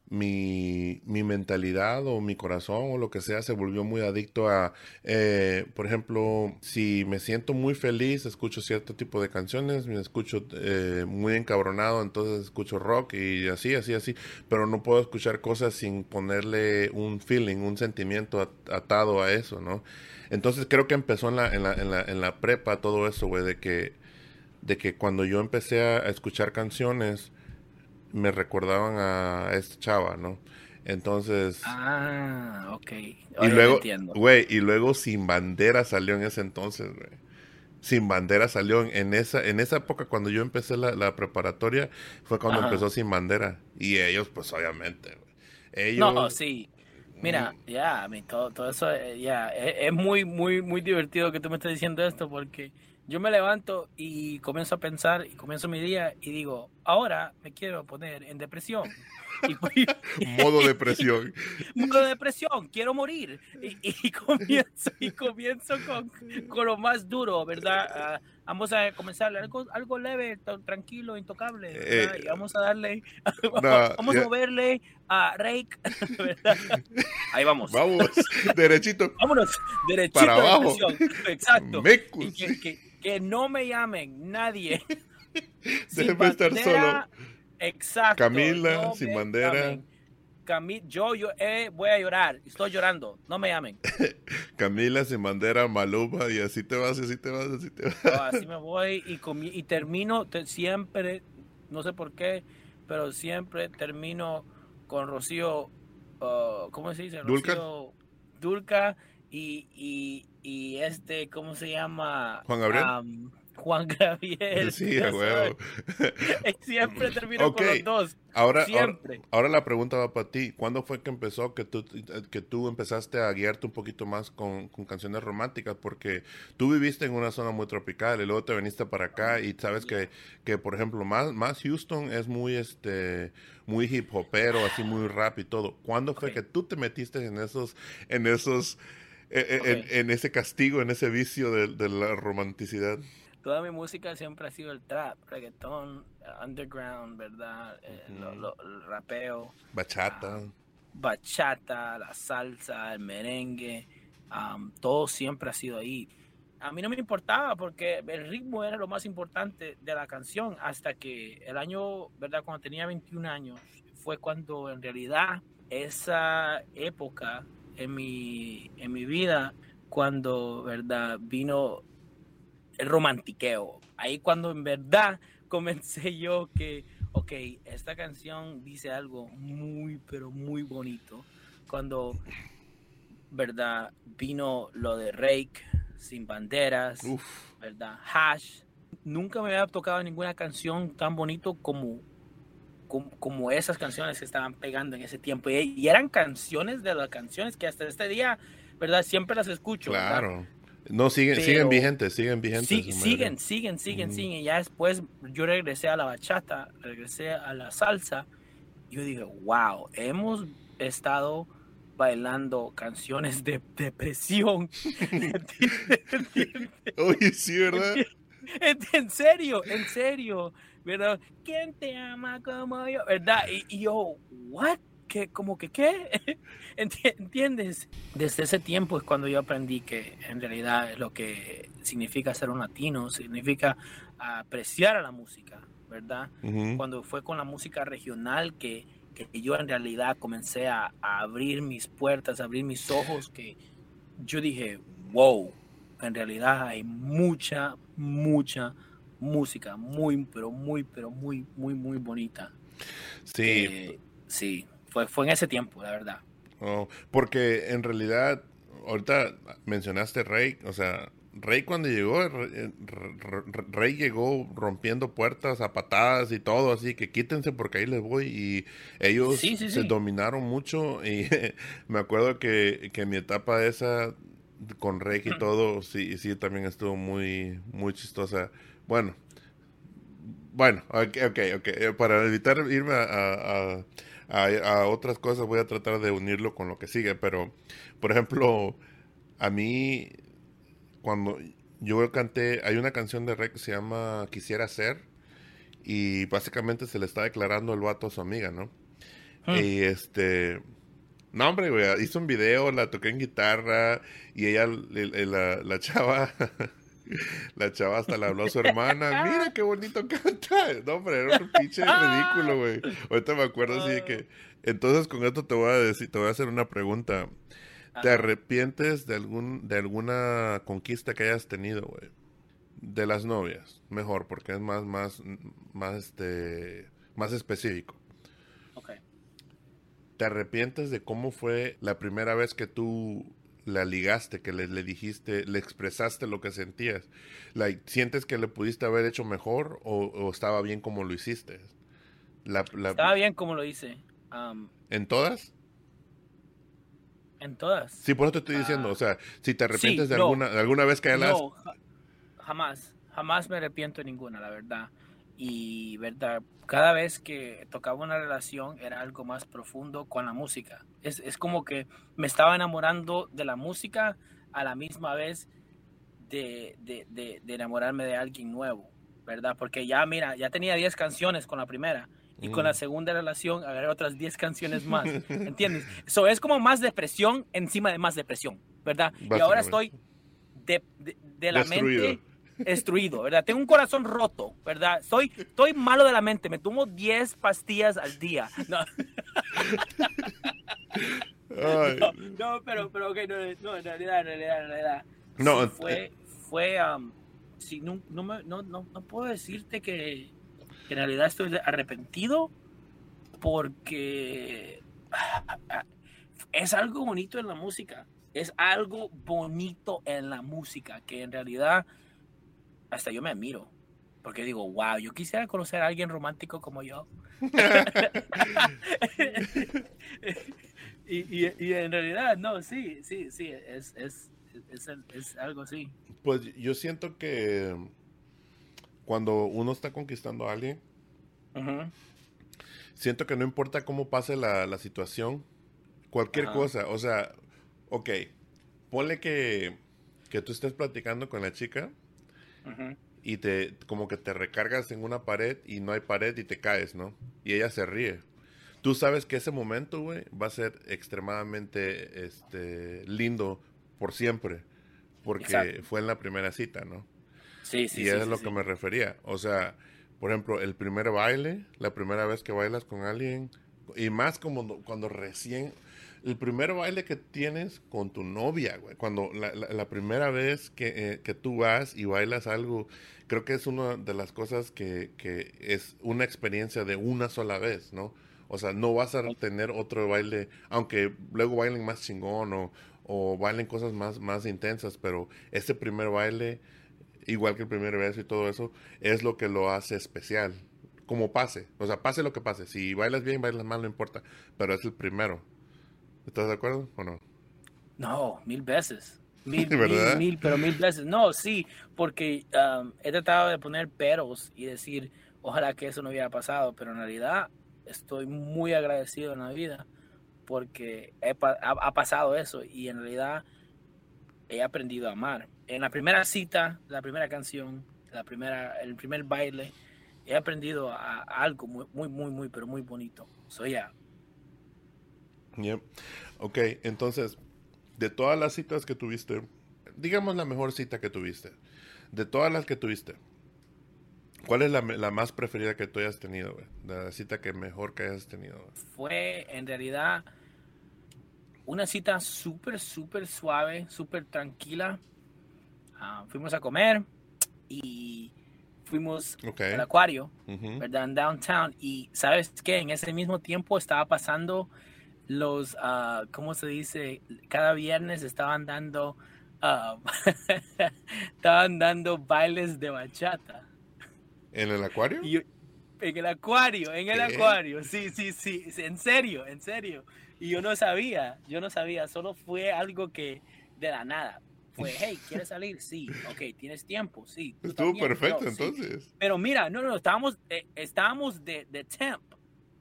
mi, mi, mentalidad o mi corazón o lo que sea se volvió muy adicto a, eh, por ejemplo, si me siento muy feliz, escucho cierto tipo de canciones, me escucho eh, muy encabronado, entonces escucho rock y así, así, así, pero no puedo escuchar cosas sin ponerle un feeling, un sentimiento atado a eso, ¿no? Entonces creo que empezó en la, en la, en la, en la prepa todo eso, güey, de que de que cuando yo empecé a escuchar canciones, me recordaban a esta chava, ¿no? Entonces. Ah, ok. y luego, güey, y luego Sin Bandera salió en ese entonces, güey. Sin Bandera salió en esa, en esa época cuando yo empecé la, preparatoria, fue cuando empezó Sin Bandera. Y ellos, pues obviamente, güey. Ellos. No, sí. Mira, mm. ya, todo, todo eso, eh, ya, es, es, muy, muy, muy divertido que tú me estés diciendo esto porque yo me levanto y comienzo a pensar y comienzo mi día y digo, ahora me quiero poner en depresión. [LAUGHS] modo [LAUGHS] depresión. modo depresión, quiero morir. Y, [LAUGHS] comienzo, y comienzo con, con, lo más duro, ¿verdad? Ah, vamos a comenzar algo, algo leve, tranquilo, intocable. Eh, y vamos a darle, vamos a moverle a Rake. Ahí vamos. Vamos, derechito. Vámonos, derechito. Para abajo. Exacto. que, no me llamen nadie. Déjeme estar solo Exacto. Camila, sin bandera. yo, yo eh, voy a llorar, estoy llorando, no me llamen. [LAUGHS] Camila sin bandera, Maluma, y así te vas, así te vas, así te vas. así me voy y, y termino siempre, no sé por qué, pero siempre termino con Rocío, uh, ¿cómo se dice? Rocío Dulca y, y, y, este, ¿cómo se llama? Juan Gabriel. Juan Gabriel. Sí, huevo. [LAUGHS] Siempre termino con los dos. Ahora, Siempre. Ahora, la pregunta va para ti. ¿Cuándo fue que empezó que tú, que tú empezaste a guiarte un poquito más con, canciones románticas? Porque tú viviste en una zona muy tropical y luego te viniste para acá y sabes que, que por ejemplo, más, más Houston es muy, este, muy hip hopero, así muy rap y todo. ¿Cuándo fue que tú te metiste en esos, en esos, e, e, en, ese castigo, en ese vicio de, de la romanticidad? Toda mi música siempre ha sido el trap, reggaetón, underground, ¿verdad? Eh, el rapeo. Bachata. Ah, bachata, la salsa, el merengue, todo siempre ha sido ahí. A mí no me importaba porque el ritmo era lo más importante de la canción hasta que el año, ¿verdad? Cuando tenía 21 años, fue cuando en realidad esa época en mi, en mi vida, cuando, ¿verdad? Vino el romantiqueo. Ahí cuando en verdad [LAUGHS] comencé yo que, ok, esta canción dice algo muy, pero muy bonito. Cuando, ¿verdad? Vino lo de Rake, Sin Banderas, ¿verdad? Hash. Nunca me había tocado ninguna canción tan bonito como, como, esas canciones que estaban pegando en ese tiempo. Y, eran canciones de las canciones que hasta este día, ¿verdad? Siempre las escucho. Claro. No, siguen, siguen vigentes, siguen vigentes. siguen, siguen, siguen, siguen. Y ya después yo regresé a la bachata, regresé a la salsa. Y yo dije, wow, hemos estado bailando canciones de depresión. [LAUGHS] [LAUGHS] Oye, sí, ¿verdad? [LAUGHS] En, serio, en serio. ¿Verdad? ¿Quién te ama como yo? ¿Verdad? Y, y yo, ¿what? Que como que qué, [LAUGHS] ¿entiendes? Desde ese tiempo es cuando yo aprendí que en realidad lo que significa ser un latino, significa apreciar a la música, ¿verdad? Cuando fue con la música regional que, que yo en realidad comencé a, abrir mis puertas, a abrir mis ojos, que yo dije, wow, en realidad hay mucha, mucha música, muy, pero muy, pero muy, muy, muy bonita. Sí. Eh, sí fue, en ese tiempo, la verdad. Oh, porque en realidad, ahorita mencionaste Rey, o sea, Rey cuando llegó, Rey, llegó rompiendo puertas a patadas y todo, así que quítense porque ahí les voy. Y ellos se dominaron mucho. Y [LAUGHS] me acuerdo que, que mi etapa esa con Rey y todo, sí, sí, también estuvo muy, muy chistosa. Bueno, bueno, ok, ok, ok. Eh, para evitar irme a a, otras cosas, voy a tratar de unirlo con lo que sigue, pero, por ejemplo, a mí, cuando yo canté, hay una canción de Rey que se llama Quisiera Ser, y básicamente se le está declarando el vato a su amiga, ¿no? Ah. Y este... No, hombre, güey, hizo un video, la toqué en guitarra y ella, la, la chava, [LAUGHS] La chava hasta le habló a su hermana. [LAUGHS] Mira qué bonito canta. No, hombre, era un pinche ridículo, güey. Ahorita me acuerdo así de que. Entonces, con esto te voy a decir, te voy a hacer una pregunta. ¿Te arrepientes de algún, de alguna conquista que hayas tenido, güey? de las novias, mejor, porque es más, más, más, este, más específico. Ok. ¿Te arrepientes de cómo fue la primera vez que tú la ligaste, que le, le dijiste, le expresaste lo que sentías? Like, ¿Sientes que le pudiste haber hecho mejor o, o estaba bien como lo hiciste? La, la- Estaba bien como lo hice. am, ¿En todas? en todas. Sí, por eso te estoy diciendo, Ah. o sea, si te arrepientes Sí, de no. alguna, de alguna vez que ya las... No, ja- jamás, jamás me arrepiento de ninguna, la verdad. Y verdad, cada vez que tocaba una relación era algo más profundo con la música. Es, es como que me estaba enamorando de la música a la misma vez de, de, de- de enamorarme de alguien nuevo, ¿verdad? Porque ya, mira, ya tenía 10 canciones con la primera. Y con la Mm. segunda relación agarré otras 10 canciones [LAUGHS] más, ¿entiendes? Eso es como más depresión encima de más depresión, ¿verdad? Y ahora estoy de, de- de la mente destruido, ¿verdad? Tengo un corazón roto, ¿verdad? Soy, estoy malo de la mente, me tomo 10 pastillas al día. No, no, no, pero, pero ok, no, no, en realidad, en realidad, en realidad. No, sí fue, fue, um, sí, no, no, me- no, no, no puedo decirte que, que en realidad estoy arrepentido porque ah, es algo bonito en la música. Es algo bonito en la música que en realidad hasta yo me admiro. Porque digo, wow, yo quisiera conocer a alguien romántico como yo. [LAUGHS] [LAUGHS] y, y, y en realidad, no, sí, sí, sí, es, es, es, es algo así. Pues yo siento que cuando uno está conquistando a alguien, siento que no importa cómo pase la, la situación, cualquier cosa, o sea, ok, ponle que, que tú estés platicando con la chica Y te como que te recargas en una pared y no hay pared y te caes, ¿no? Y ella se ríe. Tú sabes que ese momento, güey, va a ser extremadamente este, lindo por siempre, porque Exacto. fue en la primera cita, ¿no? Sí, sí, y sí. es sí, lo sí. que me refería. O sea, por ejemplo, el primer baile, la primera vez que bailas con alguien, y más como cuando recién, el primer baile que tienes con tu novia, güey, cuando la, la- la primera vez que, eh, que tú vas y bailas algo, creo que es una de las cosas que, que es una experiencia de una sola vez, ¿no? O sea, no vas a tener otro baile, aunque luego bailen más chingón o, o bailen cosas más, más intensas, pero ese primer baile igual que el primer beso y todo eso, es lo que lo hace especial. Como pase, o sea, pase lo que pase. Si bailas bien, bailas mal, no importa, pero es el primero. ¿Estás de acuerdo o no? No, mil veces. Mil, [LAUGHS] mil, mil, pero mil veces. No, sí, porque um, he tratado de poner peros y decir, ojalá que eso no hubiera pasado, pero en realidad estoy muy agradecido en la vida porque he ha, ha pasado eso y en realidad he aprendido a amar. En la primera cita, la primera canción, la primera, el primer baile, he aprendido a, a algo muy, muy, muy, muy, pero muy bonito. Soy ya. Yep. Ok, entonces, de todas las citas que tuviste, digamos la mejor cita que tuviste, de todas las que tuviste, ¿cuál es la, la más preferida que tú hayas tenido, güey? La cita que mejor que hayas tenido, güey. fue en realidad una cita súper, súper suave, súper tranquila. Ah, fuimos a comer y fuimos al acuario. ¿verdad? En downtown. Y sabes que en ese mismo tiempo estaba pasando los, ah, ¿cómo se dice? Cada viernes estaban dando, ah, [LAUGHS] estaban dando bailes de bachata. ¿En el acuario? Y en el acuario, en el ¿Qué? acuario, sí, sí, sí, en serio, en serio. Y yo no sabía, yo no sabía, solo fue algo que de la nada. Fue, [LAUGHS] hey, ¿quieres salir? Sí, ok, ¿tienes tiempo? Sí. ¿tú Estuvo también? perfecto, sí. entonces. Pero mira, no, no, estábamos, eh, estábamos de, de temp.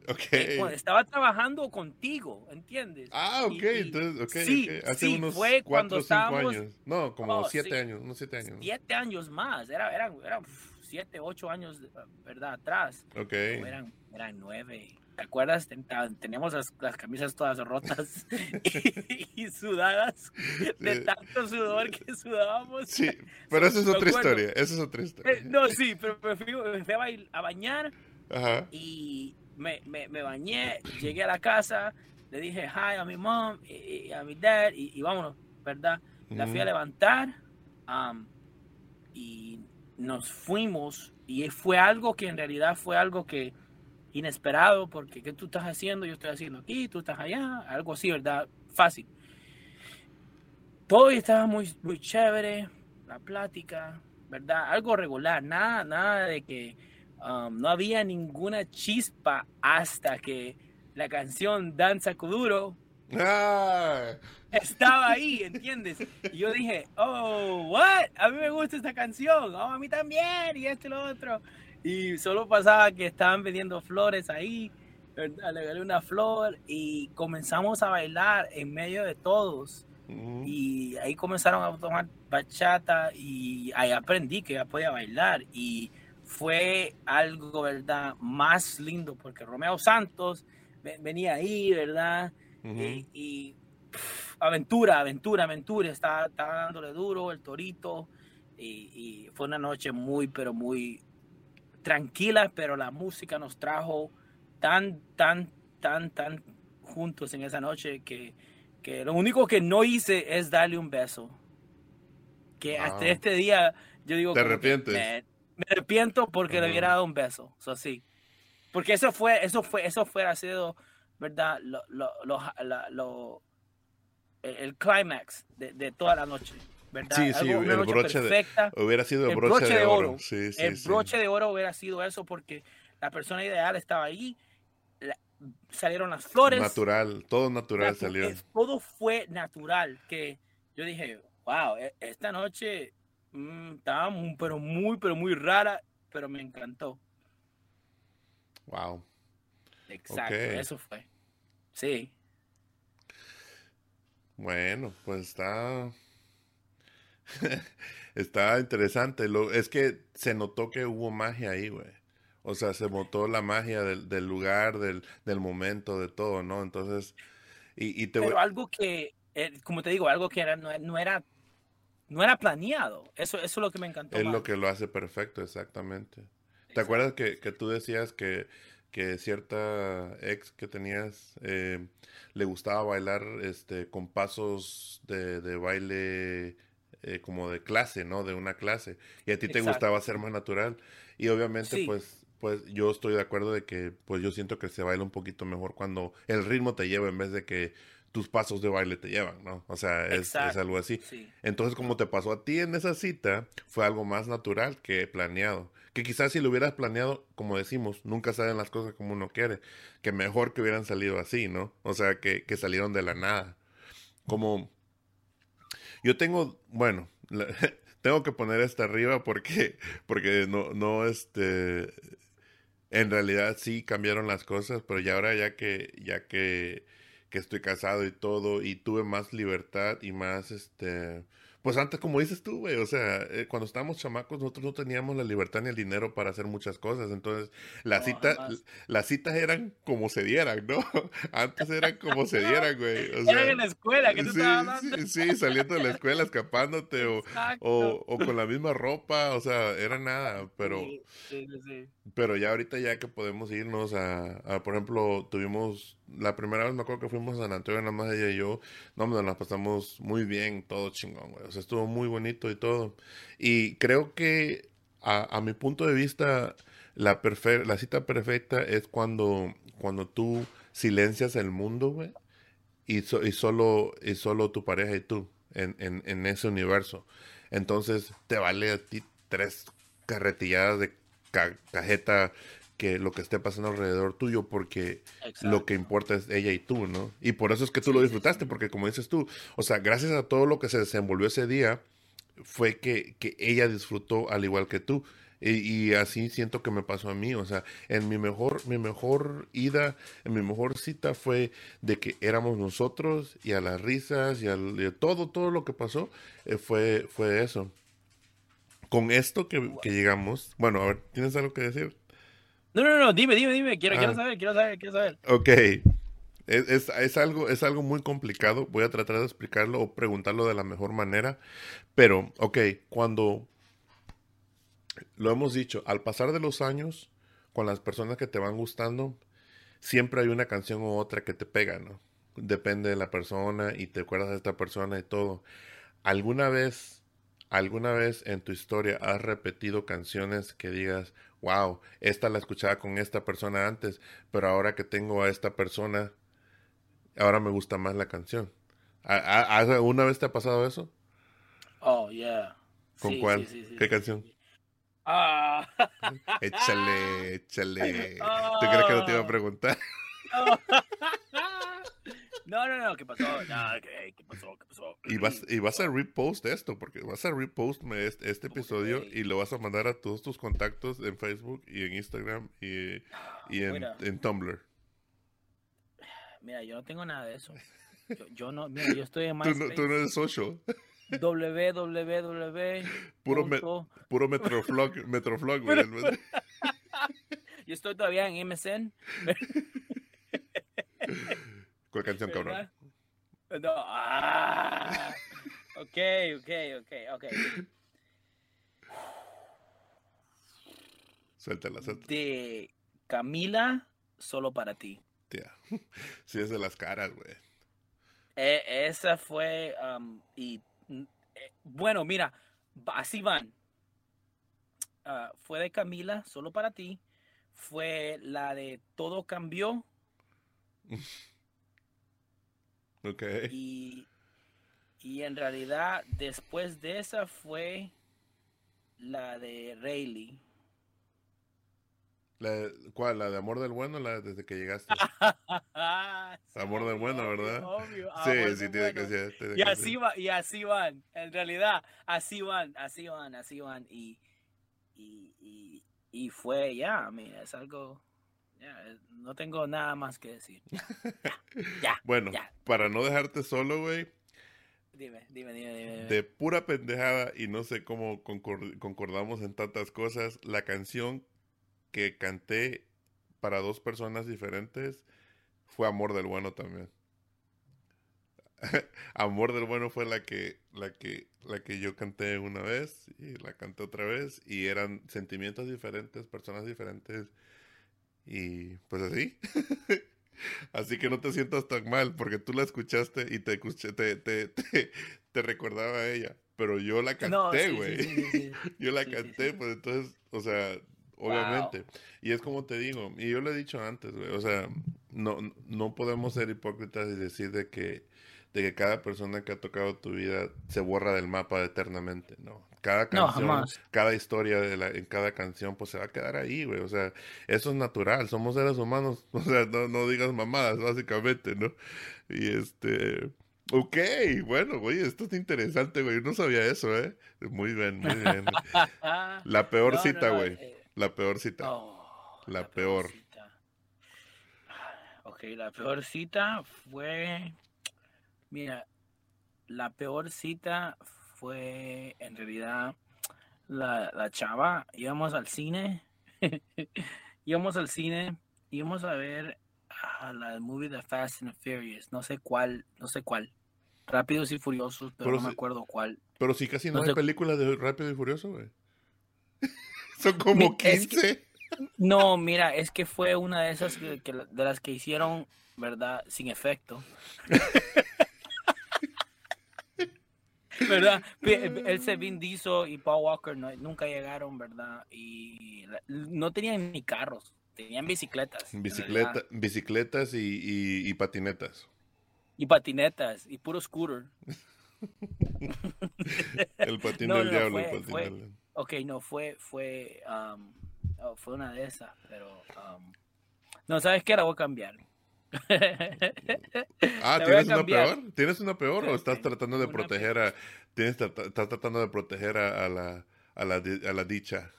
Ok. eh, estaba trabajando contigo, ¿entiendes? Ah, ok, Y- entonces, ok, sí, ok. Hace sí, unos fue cuatro cuando estábamos- años. No, como Oh, siete sí. años, unos siete años. Siete años más, era, eran, eran uf, siete, ocho años, ¿verdad? Atrás. Ok. No, eran, eran nueve. ¿Te acuerdas? Ten- ta- Teníamos las, las camisas todas rotas [LAUGHS] y, y sudadas de Sí. tanto sudor que sudábamos. Sí, [LAUGHS] pero esa es otra historia, esa es otra historia. Eh, no, sí, pero me fui, me fui a, a bañar Ajá. y me, me, me bañé, llegué a la casa, le dije hi a mi mom y, y a mi dad y, y vámonos, ¿verdad? La fui a levantar am, y nos fuimos y fue algo que en realidad fue algo que inesperado, porque ¿qué tú estás haciendo? Yo estoy haciendo aquí, tú estás allá, algo así, ¿verdad? Fácil. Todo estaba muy, muy chévere, la plática, ¿verdad? Algo regular, nada, nada de que um, no había ninguna chispa hasta que la canción Danza Kuduro ah. estaba ahí, ¿entiendes? Y yo dije, oh, what? A mí me gusta esta canción, oh, a mí también, y esto y lo otro. Y solo pasaba que estaban vendiendo flores ahí, le regalé una flor y comenzamos a bailar en medio de todos. Y ahí comenzaron a tomar bachata y ahí aprendí que ya podía bailar. Y fue algo, ¿verdad? Más lindo porque Romeo Santos venía ahí, ¿verdad? y, aventura, aventura, aventura. Estaba, dándole duro el torito. Y, y, fue una noche muy, pero muy tranquila, pero la música nos trajo tan, tan, tan, tan juntos en esa noche que que lo único que no hice es darle un beso. Que hasta este día yo digo... ¿Te arrepientes? Me, arrepiento porque le hubiera dado un beso. Eso sí. Porque eso fue, eso fue, eso fuera sido, ¿verdad? Lo, lo, lo, el clímax de, de, toda la noche. ¿verdad? Sí, sí, el broche de, hubiera sido el, broche, de, oro. Sí, sí, el broche de oro hubiera sido eso porque la persona ideal estaba ahí salieron las flores. Natural, todo natural salió. Todo fue natural, que yo dije, wow, e, esta noche mm, estaba muy, pero muy, pero muy rara, pero me encantó. Wow. Exacto, eso fue. Sí. Bueno, pues está... [LAUGHS] está interesante. Lo, es que se notó que hubo magia ahí, güey. O sea, se botó la magia del, del lugar, del, del, momento, de todo, ¿no? Entonces, y, y te Pero algo que, eh, como te digo, algo que era, no, era no era planeado. Eso, eso es lo que me encantó. Es lo que lo hace perfecto, exactamente. ¿Te acuerdas que, que, tú decías que, que cierta ex que tenías eh, le gustaba bailar este, con pasos de, de baile eh, como de clase, ¿no? De una clase. Y a ti te gustaba ser más natural. Y obviamente, pues, pues yo estoy de acuerdo de que pues yo siento que se baila un poquito mejor cuando el ritmo te lleva en vez de que tus pasos de baile te llevan, ¿no? O sea, es, algo así. Entonces, como te pasó a ti en esa cita, fue algo más natural que planeado. Que quizás si lo hubieras planeado, como decimos, nunca salen las cosas como uno quiere. Que mejor que hubieran salido así, ¿no? O sea, que, que salieron de la nada. Como yo tengo, bueno, [LAUGHS] tengo que poner esta arriba porque, [LAUGHS] porque no, no, este, en realidad sí cambiaron las cosas, pero ya ahora ya que, ya que, que estoy casado y todo, y tuve más libertad y más, este, pues antes, como dices tú, güey, o sea, eh, cuando estábamos chamacos, nosotros no teníamos la libertad ni el dinero para hacer muchas cosas. Entonces, las citas, las citas eran como se dieran, ¿no? [LAUGHS] Antes eran como se dieran, güey. O eran en la escuela, que tú sí, sí, sí, saliendo de la escuela, escapándote, o, o, o, con la misma ropa, o sea, era nada, pero. Sí, sí, pero ya ahorita ya que podemos irnos a, a, por ejemplo, tuvimos la primera vez me acuerdo que fuimos a San Antonio, nada más ella y yo, no, nos la pasamos muy bien, todo chingón, güey. O sea, estuvo muy bonito y todo. Y creo que, a, mi punto de vista, la, la cita perfecta es cuando, cuando tú silencias el mundo, güey, y, solo, y solo tu pareja y tú en, en ese universo. Entonces, te vale a ti tres carretilladas de cajeta que lo que esté pasando alrededor tuyo porque lo que importa es ella y tú, ¿no? Y por eso es que tú lo disfrutaste, porque como dices tú, o sea, gracias a todo lo que se desenvolvió ese día, fue que, que ella disfrutó al igual que tú. Y, así siento que me pasó a mí, o sea, en mi mejor, mi mejor ida, en mi mejor cita fue de que éramos nosotros y a las risas y a, todo, todo lo que pasó eh, fue, fue eso. Con esto que, que llegamos, bueno, a ver, ¿tienes algo que decir? No, no, no, dime, dime, dime. Quiero, quiero ah. saber, quiero saber, quiero saber. Ok. Es, es, algo, es algo muy complicado. Voy a tratar de explicarlo o preguntarlo de la mejor manera. Pero, ok, cuando lo hemos dicho, al pasar de los años, con las personas que te van gustando, siempre hay una canción u otra que te pega, ¿no? Depende de la persona y te acuerdas de esta persona y todo. ¿Alguna vez ¿alguna vez en tu historia has repetido canciones que digas, wow, esta la escuchaba con esta persona antes, pero ahora que tengo a esta persona, ahora me gusta más la canción? ¿Alguna vez te ha pasado eso? Oh, yeah. ¿Con cuál? ¿Qué canción? Ah. [LAUGHS] Échale, échale. [LAUGHS] ¿Tú crees que no te iba a preguntar? [LAUGHS] No, no, no, ¿qué pasó? [LAUGHS] ¿qué, pasó? ¿Qué pasó? Y vas, y vas a repost esto, porque vas a repost este, este episodio y lo vas a mandar a todos tus contactos en Facebook y en Instagram y, y en, en, Tumblr. Mira, yo no tengo nada de eso. [LAUGHS] Yo, no, mira, yo estoy en MySpace. Tú no, tú no eres social. www. Puro, me, puro Metroflog, [LAUGHS] Metroflog, güey. Yo estoy todavía en MSN. ¿Cuál canción, cabrón? No. Ah, [LAUGHS] ok, ok, ok, ok. Suéltala, suéltala. De Camila, solo para ti. Tía. [LAUGHS] Sí, es de las caras, güey. E, esa fue. Um, y eh, bueno, mira, así van. Ah, fue de Camila, solo para ti. Fue la de Todo cambió. [LAUGHS] ok. Y, y en realidad, después de esa fue la de Rayleigh. La, ¿Cuál? ¿La de Amor del Bueno? La desde que llegaste. [LAUGHS] amor del Bueno, ¿verdad? Sí, sí, tiene que ser. y, así Va, y así van. En realidad, así van, así van, así van. Y, y, y, fue, ya, mira, es algo. No tengo nada más que decir. Ya, [LAUGHS] bueno, para no dejarte solo, güey. Dime, dime, dime, dime, De pura pendejada y no sé cómo concordamos en tantas cosas, la canción que canté para dos personas diferentes fue Amor del Bueno también. [LAUGHS] Amor del Bueno fue la que, la que, la que yo canté una vez y la canté otra vez y eran sentimientos diferentes, personas diferentes y pues así. [LAUGHS] así que no te sientas tan mal porque tú la escuchaste y te escuché, te, te, te, recordaba a ella. Pero yo la canté, güey. [LAUGHS] yo la canté, pues entonces, o sea, obviamente. Y es como te digo, y yo lo he dicho antes, güey, o sea, no, no podemos ser hipócritas y decir de que, de que cada persona que ha tocado tu vida se borra del mapa eternamente, no. Cada canción, cada historia de la, en cada canción, pues se va a quedar ahí, güey. O sea, eso es natural, somos seres humanos, [LAUGHS] o sea, no, no digas mamadas, básicamente, ¿no? Y este... Ok, bueno, güey, esto es interesante, güey. No sabía eso, ¿eh? Muy bien, muy bien. [LAUGHS] La peor cita, güey. Eh, la peor cita. Oh, la, peor. Ok, la peor cita fue. Mira, la peor cita fue en realidad la, la chava. Íbamos al cine. [LAUGHS] íbamos al cine. Íbamos a ver a la movie de Fast and Furious. No sé cuál, no sé cuál. Rápidos y Furiosos, pero, no me acuerdo cuál. Pero sí, casi no, hay películas de Rápido y Furioso, güey. [LAUGHS] Son como 15. no, mira, es que fue una de esas que, de las que hicieron, ¿verdad? Sin efecto. [LAUGHS] ¿Verdad? El Vin Diesel y Paul Walker nunca llegaron, ¿verdad? Y no tenían ni carros, tenían bicicletas. Bicicleta, bicicletas y, patinetas. Y patinetas, y puro scooter. [LAUGHS] el patín del diablo, el patín Ok, no, fue, fue, um, oh, fue una de esas, pero... Um, no, ¿sabes qué? La voy a cambiar. Ah, ¿tienes una peor? ¿Tienes una peor o estás tratando de proteger a... Tienes, estás tratando de proteger a, la, a, la, a la dicha?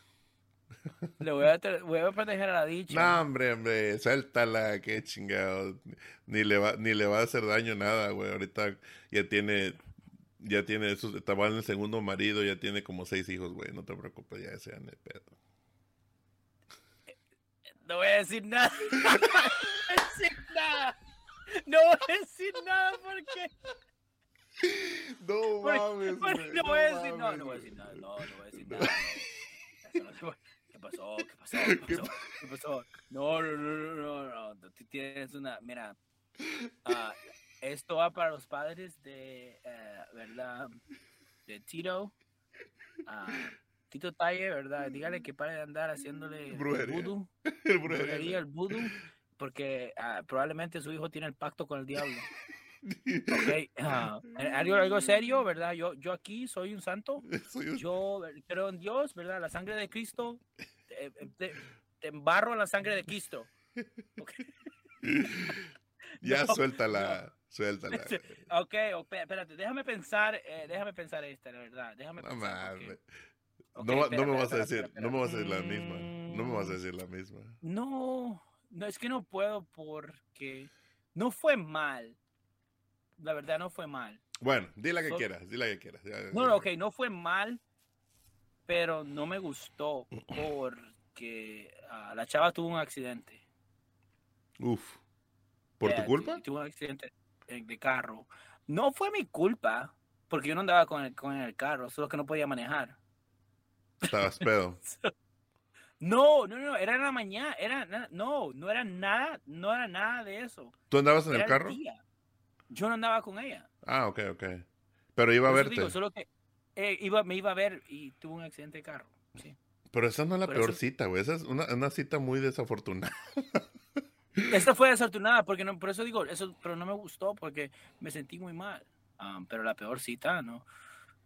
Le voy a, voy a proteger a la dicha. No, hombre, hombre, suéltala, qué chingado. Ni le va, ni le va a hacer daño nada, güey. Ahorita ya tiene ya tiene, estaba en el segundo marido, ya tiene como seis hijos, güey. No te preocupes, ya sean el pedo. No voy a decir nada. [LAUGHS] No voy a decir nada. No voy a decir nada porque. No mames. no, voy a decir nada. No, no voy a decir nada. No, no voy a decir nada. ¿Qué pasó? ¿Qué pasó? ¿Qué pasó? ¿Qué pasó? No, no, no, no, no. tienes una. Mira. Uh, esto va para los padres de, eh, ¿verdad? De Tito. Tito Talle, ¿verdad? Dígale que pare de andar haciéndole [LAUGHS] Brujería. el vudú, El brujería, brujería. el vudú, porque ah, probablemente su hijo tiene el pacto con el diablo. [LAUGHS] Ok, ah, [LAUGHS] algo, algo serio, ¿verdad? Yo, yo aquí soy un santo, Soy un- yo creo en Dios, ¿verdad? La sangre de Cristo, te, te- te embarro en la sangre de Cristo. Ok. Ya No, suéltala, suéltala. Ok, espérate, déjame pensar, eh, déjame pensar esta, la verdad, déjame No pensar. porque- No, espera, no me espera, vas a decir, espera, no me vas a decir la misma. No me vas a Mm, decir la misma. No, no, es que no puedo porque no fue mal. La verdad no fue mal. Bueno, di la que So- quieras, di la que quieras. No, no, ok, no fue mal, pero no me gustó [CLEARS THROAT] porque ah, la chava tuvo un accidente. Uf. ¿Por tu Eh, culpa? tu- Tuvo un accidente de carro. No fue mi culpa, porque yo no andaba con el, con el carro, solo que no podía manejar. Estabas pedo. [LAUGHS] No, no, no, era en la mañana, era no, no era nada, no era nada de eso. ¿Tú andabas en Era el carro? Yo no andaba con ella. Ah, ok, ok. Pero iba a verte. digo, solo que eh, iba, me iba a ver y tuvo un accidente de carro. Sí. Pero esa no es la peor eso- cita, güey. Esa es una, una cita muy desafortunada. [LAUGHS] Esta fue desafortunada porque no, por eso digo, eso, pero no me gustó porque me sentí muy mal. Ah, pero la peor cita, no.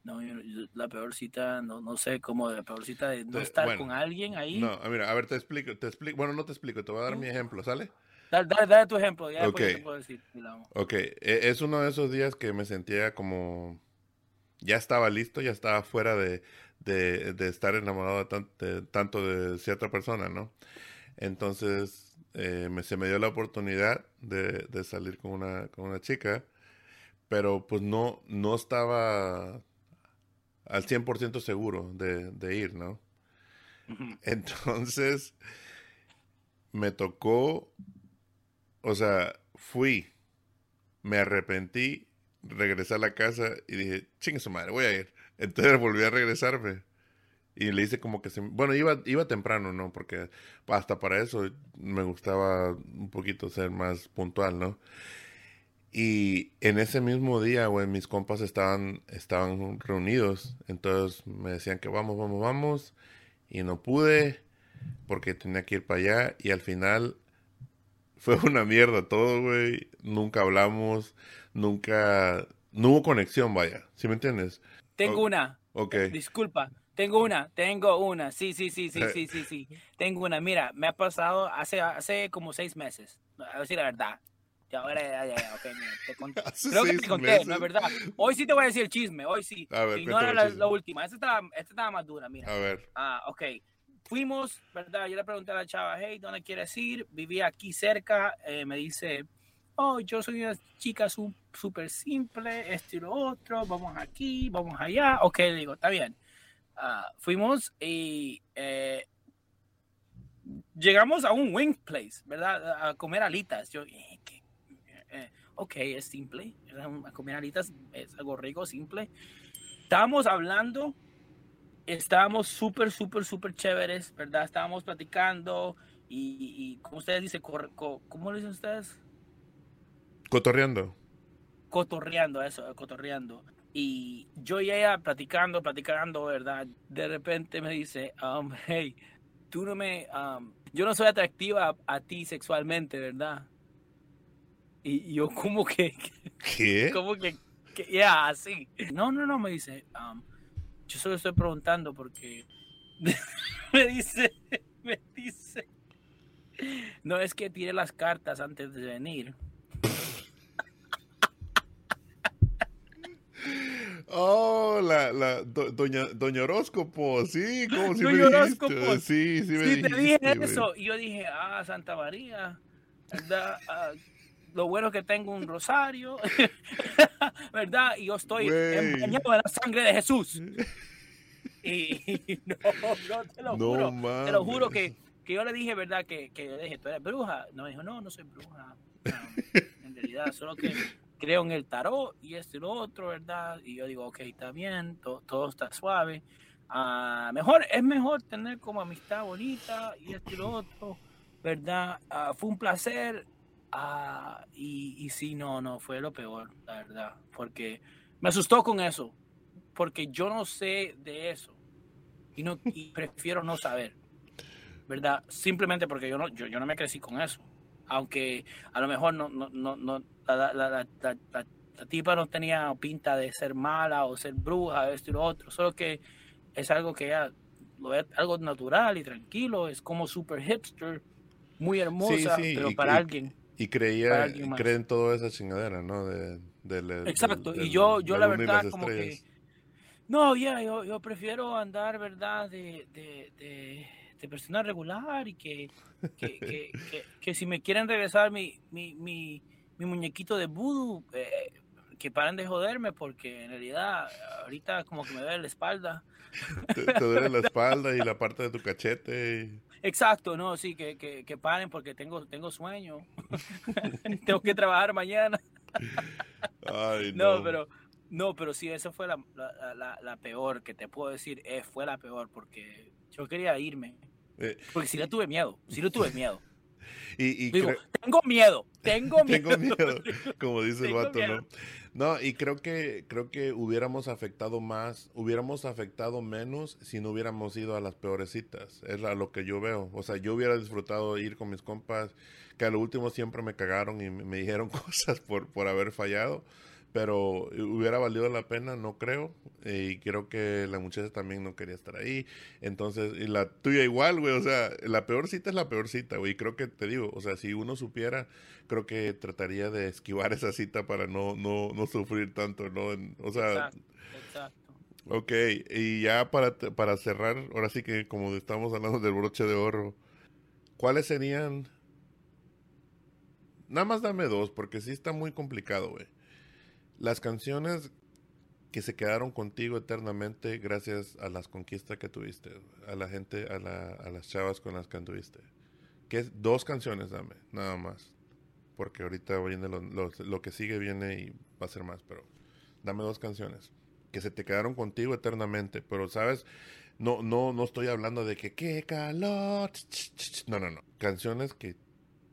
No, yo- yo- la peor cita, no, no sé cómo, la peor cita de no estar bueno, con alguien ahí. No, a mira, a ver, te explico, te explico. Bueno, no te explico, te voy a dar mi ejemplo, ¿sale? Dale, dale, dale tu ejemplo, ya después yo Ok. te puedo decir. Milamo. Ok, e- es uno de esos días que me sentía como... Ya estaba listo, ya estaba fuera de, de, de estar enamorado de tan- de- tanto de cierta persona, ¿no? Entonces, eh, me, se me dio la oportunidad de, de salir con una, con una chica, pero pues no, no estaba al 100% seguro de, de ir, ¿no? Entonces, me tocó, o sea, fui, me arrepentí, regresé a la casa y dije, chingue su madre, voy a ir. Entonces [LAUGHS] volví a regresarme. Y le hice como que se... Bueno, iba, iba temprano, ¿no? Porque hasta para eso me gustaba un poquito ser más puntual, ¿no? Y en ese mismo día, güey, mis compas estaban, estaban reunidos. Entonces me decían que vamos, vamos, vamos. Y no pude porque tenía que ir para allá. Y al final [LAUGHS] fue una mierda todo, güey. Nunca hablamos, nunca... No hubo conexión, vaya. ¿Sí me entiendes? Tengo una. Ok. Disculpa, tengo una, tengo una. Sí, sí, sí, sí, Eh. [LAUGHS] sí, sí, sí. Tengo una. Mira, me ha pasado hace, hace como seis meses. A decir la verdad. Ya, ya, ya, ya, ok, mira, te conté. [LAUGHS] Hace Creo que te conté, meses. no es verdad. Hoy sí te voy a decir el chisme, hoy sí. A ver, Ignora la, la última. Esta estaba, esta estaba más dura, mira. A ver. Ah, ok. Fuimos, ¿verdad? Yo le pregunté a la chava, hey, ¿dónde quieres ir? Vivía aquí cerca. Eh, me dice, oh, yo soy una chica súper simple, esto y lo otro, vamos aquí, vamos allá. Ok, le digo, está bien. Ah, fuimos y eh, llegamos a un wing place, ¿verdad? A comer alitas. Yo. Eh, ok, es simple. comer alitas es algo rico, simple. Estábamos hablando estábamos súper, súper, súper chéveres, ¿verdad? Estábamos platicando y, y como ustedes dicen, ¿cómo le dicen ustedes? Cotorreando. Cotorreando, eso, cotorreando. Y yo y ella platicando, platicando, ¿verdad? De repente me dice, um, hey, tú no me, um, yo no soy atractiva a, a ti sexualmente, ¿verdad? Y yo como que, [LAUGHS] ¿Qué? como que, que ya, así. No, no, no, me dice, um, yo solo estoy preguntando porque [LAUGHS] me dice, me dice, no es que tire las cartas antes de venir. Oh, la, la, do- doña, doña Horóscopo, sí, como si Doña me. Horóscopo. Sí, sí me Sí, te dije eso. Y yo dije, ah, Santa María. Ah, lo bueno es que tengo un rosario, [LAUGHS] ¿verdad? Y yo estoy Güey. bañado en la sangre de Jesús. Y, no, no, te lo No juro. Te lo juro que, que yo le dije, ¿verdad? Que, que yo le dije, ¿tú eres bruja? No, me dijo, no, no soy bruja. No, en realidad, solo que creo en el tarot y esto y lo otro, ¿verdad? Y yo digo, ok, está bien, to- todo está suave. Ah, mejor, es mejor tener como amistad bonita y esto y lo otro, ¿verdad? Ah, fue un placer. Ah, y, y sí, no, no, fue lo peor, la verdad. Porque me asustó con eso. Porque yo no sé de eso. y, no, y [LAUGHS] prefiero no saber, ¿verdad? Simplemente porque yo no, yo, yo no me crecí con eso. Aunque a lo mejor no, no, no, no la, la, la, la, tipa no tenía pinta de ser mala o ser bruja, esto y lo otro, solo que es algo que lo ve algo natural y tranquilo, es como super hipster, muy hermosa, pero para alguien. Y creía, cree en toda esa chingadera, ¿no? De, Exacto, y yo, yo la verdad como que... No, ya, yo, yo prefiero andar, ¿verdad? De, de, de, de persona regular y que, que, que, que, si me quieren regresar mi, mi, mi, mi muñequito de voodoo, eh, que paren de joderme porque en realidad ahorita como que me duele la espalda. Te, duele la [LAUGHS] espalda y la parte de tu cachete. Exacto, no, sí, que, que, que, paren porque tengo, tengo sueño. [LAUGHS] tengo que trabajar mañana. Ay, no. no. pero no, pero sí, esa fue la, la, la, peor que te puedo decir, eh, fue la peor porque yo quería irme. Eh, porque sí le tuve miedo, sí le tuve miedo. Y, Digo, tengo miedo, tengo [LAUGHS] miedo. tengo miedo, como dice el vato, ¿no? No, y creo que, creo que hubiéramos afectado más, hubiéramos afectado menos si no hubiéramos ido a las peores citas. Es lo que yo veo. O sea, yo hubiera disfrutado ir con mis compas, que a lo último siempre me cagaron y me dijeron [LAUGHS] cosas por, por haber fallado pero hubiera valido la pena, no creo. Y creo que la muchacha también no quería estar ahí. Entonces, y la tuya igual, güey. O sea, la peor cita es la peor cita, güey. Y creo que te digo, o sea, si uno supiera, creo que trataría de esquivar esa cita para no, no, no sufrir tanto, ¿no? o sea. Exacto, exacto. Ok, y ya para, para cerrar, ahora sí que como estamos hablando del broche de oro, ¿cuáles serían? Nada más dame dos, porque sí está muy complicado, güey las canciones que se quedaron contigo eternamente gracias a las conquistas que tuviste, a la gente, a, las chavas con las que anduviste. ¿Qué, dos canciones, dame, nada más. Porque ahorita viene lo, lo, que sigue viene y va a ser más, pero dame dos canciones que se te quedaron contigo eternamente, pero sabes, no, no, no estoy hablando de que qué calor, no, no, no, canciones que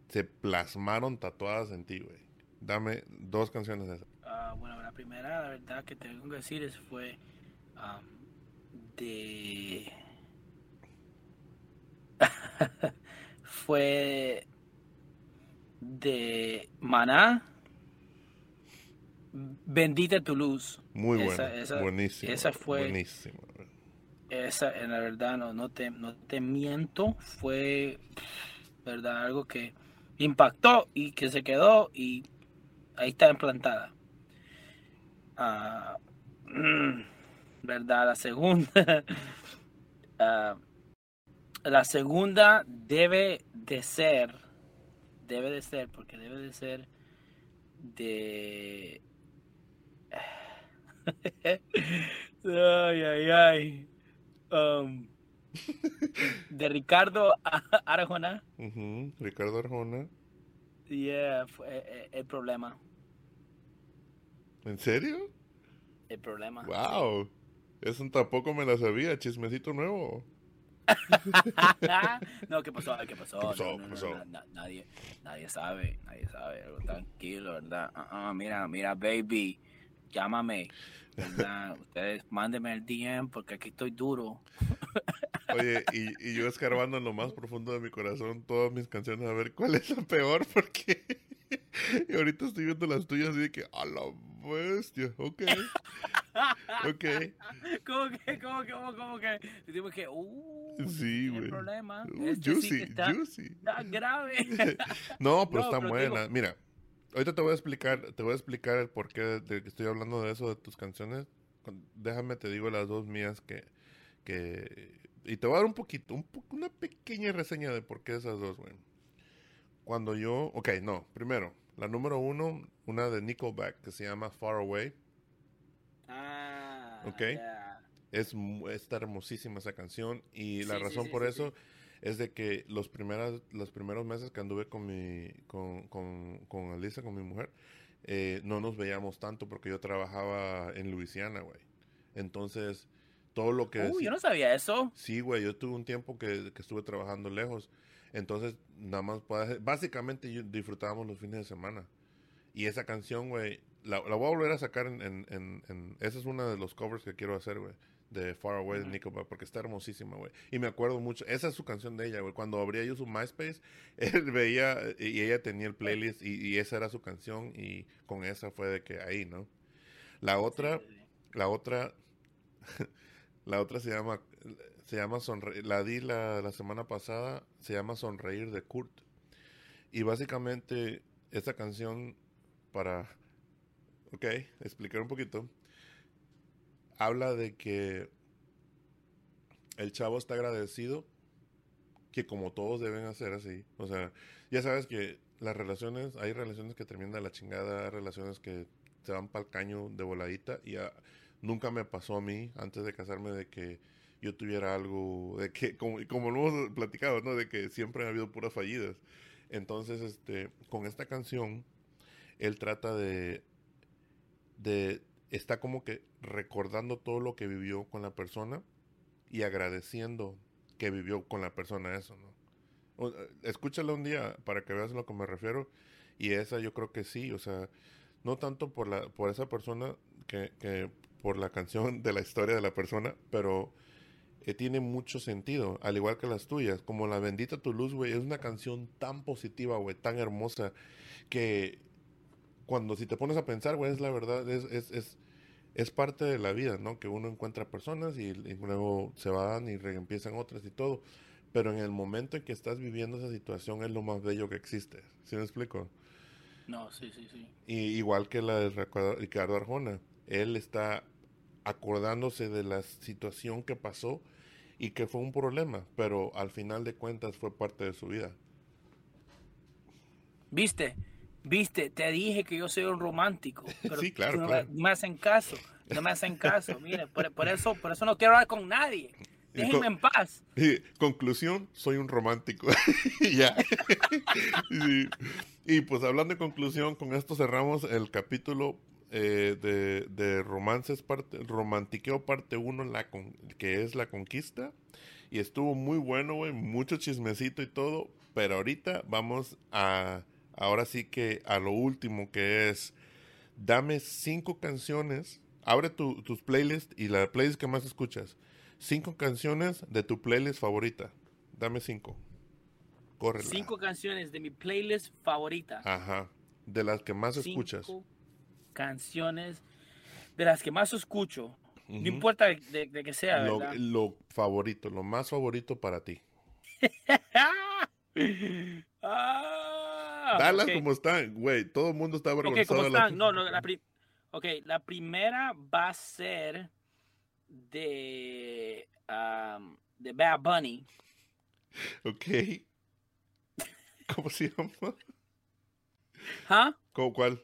se plasmaron tatuadas en ti, güey. Dame dos canciones de esas. Ah, bueno, la primera, la verdad que tengo que decir es fue de... [LAUGHS] fue de Maná, Bendita tu luz. Muy buena, buenísimo. Esa fue... Buenísimo. Esa, en la verdad, no, no, te, no te miento, fue, verdad, algo que impactó y que se quedó y ahí está implantada. Ah, ¿Verdad? La segunda. [LAUGHS] Ah, la segunda debe de ser. Debe de ser, porque debe de ser de. [LAUGHS] ay, ay, ay. Um, de Ricardo Arjona. Ricardo Arjona. Yeah, fue eh, eh, el problema. ¿En serio? El problema. Wow. Eso tampoco me la sabía, chismecito nuevo. [LAUGHS] no, ¿qué pasó? ¿Qué pasó? nadie, nadie sabe, nadie sabe. Algo tranquilo, ¿verdad? Uh mira, mira, baby, llámame. ¿verdad? [LAUGHS] Ustedes mándenme el DM porque aquí estoy duro. Oye, y, y, yo escarbando en lo más profundo de mi corazón todas mis canciones a ver cuál es la peor porque [LAUGHS] y ahorita estoy viendo las tuyas y de que a la bestia, ok. ok. [LAUGHS] ¿Cómo que, cómo que, cómo, que? Decimos que, uh, sí, güey. problema. Uh, este juicy, sí está, juicy. Está grave. [LAUGHS] no, pero está buena. Mira, ahorita te voy a explicar, te voy a explicar el porqué de que estoy hablando de eso, de tus canciones. Déjame te digo las dos mías que, que y te voy a dar un poquito, un una pequeña reseña de por qué esas dos, güey. Cuando yo, ok, no, primero, la número uno, una de Nickelback que se llama Far Away. Ah, ok. Es, está hermosísima esa canción y la razón por eso es de que los, primeras, los primeros meses que anduve con mi, con, con, con Alisa, con mi mujer, eh, no nos veíamos tanto porque yo trabajaba en Luisiana, güey. Entonces, todo lo que... Uy, yo no sabía eso. Sí, güey, yo tuve un tiempo que, que estuve trabajando lejos. Entonces, nada más, básicamente disfrutábamos los fines de semana. Y esa canción, güey, la, voy a volver a sacar en, en, en, Esa es una de los covers que quiero hacer, güey. de Far Away de Nickelback, porque está hermosísima, güey. Y me acuerdo mucho, esa es su canción de ella, güey. Cuando abría yo su MySpace, [LAUGHS] él veía, y ella tenía el playlist, y, esa era su canción, y con esa fue de que ahí, ¿no? La otra, la otra, [LAUGHS] la otra se llama, se llama Sonreír, la di la, la semana pasada, se llama Sonreír de Kurt. Y básicamente, esta canción, para, ok, explicar un poquito, habla de que el chavo está agradecido, que como todos deben hacer así. O sea, ya sabes que las relaciones, hay relaciones que terminan de la chingada, hay relaciones que se van para el caño de voladita y nunca me pasó a mí antes de casarme de que yo tuviera algo, de que, como, como lo hemos platicado, ¿no? De que siempre ha habido puras fallidas. Entonces, este, con esta canción, él trata de, de está como que recordando todo lo que vivió con la persona y agradeciendo que vivió con la persona eso, ¿no? Eh, escúchala un día para que veas a lo que me refiero y esa yo creo que sí, o sea, no tanto por la por esa persona que, que por la canción de la historia de la persona, pero eh, tiene mucho sentido, al igual que las tuyas, como La Bendita Tu Luz, güey, es una canción tan positiva, güey, tan hermosa, que cuando si te pones a pensar, güey, es la verdad, es, es, es, es, parte de la vida, ¿no? Que uno encuentra personas y, luego se van y empiezan otras y todo. Pero en el momento en que estás viviendo esa situación es lo más bello que existe. ¿Sí me explico? No, sí, sí, sí. Y, igual que la de Ricardo Arjona. Él está acordándose de la situación que pasó y que fue un problema, pero al final de cuentas fue parte de su vida. ¿Viste? Viste, te dije que yo soy un romántico. [LAUGHS] Pero sí, claro, no claro. me hacen caso. No me hacen caso. [LAUGHS] Mire, por, eso, por eso no quiero hablar con nadie. Déjenme en paz. [LAUGHS] conclusión, soy un romántico. ya. y, pues hablando de conclusión, con esto cerramos el capítulo eh, de, de, romances, parte, romantiqueo parte 1, la que es la conquista. Y estuvo muy bueno, güey, mucho chismecito y todo. Pero ahorita vamos a ahora sí que a lo último que es, dame cinco canciones, abre tu, tus playlists y la playlist que más escuchas. Cinco canciones de tu playlist favorita. Dame cinco. Corre. Cinco canciones de mi playlist favorita. Ajá. De las que más cinco escuchas. Canciones de las que más escucho. No importa de, que sea. Lo, lo, favorito, lo más favorito para ti. [LAUGHS] ah, Dala como están, güey. Todo el mundo está avergonzado. Okay, están? No, no, la ok, la primera va a ser de, um, de Bad Bunny. Ok. [LAUGHS] ¿Cómo se llama? ¿Ah? ¿Cómo, ¿Cuál?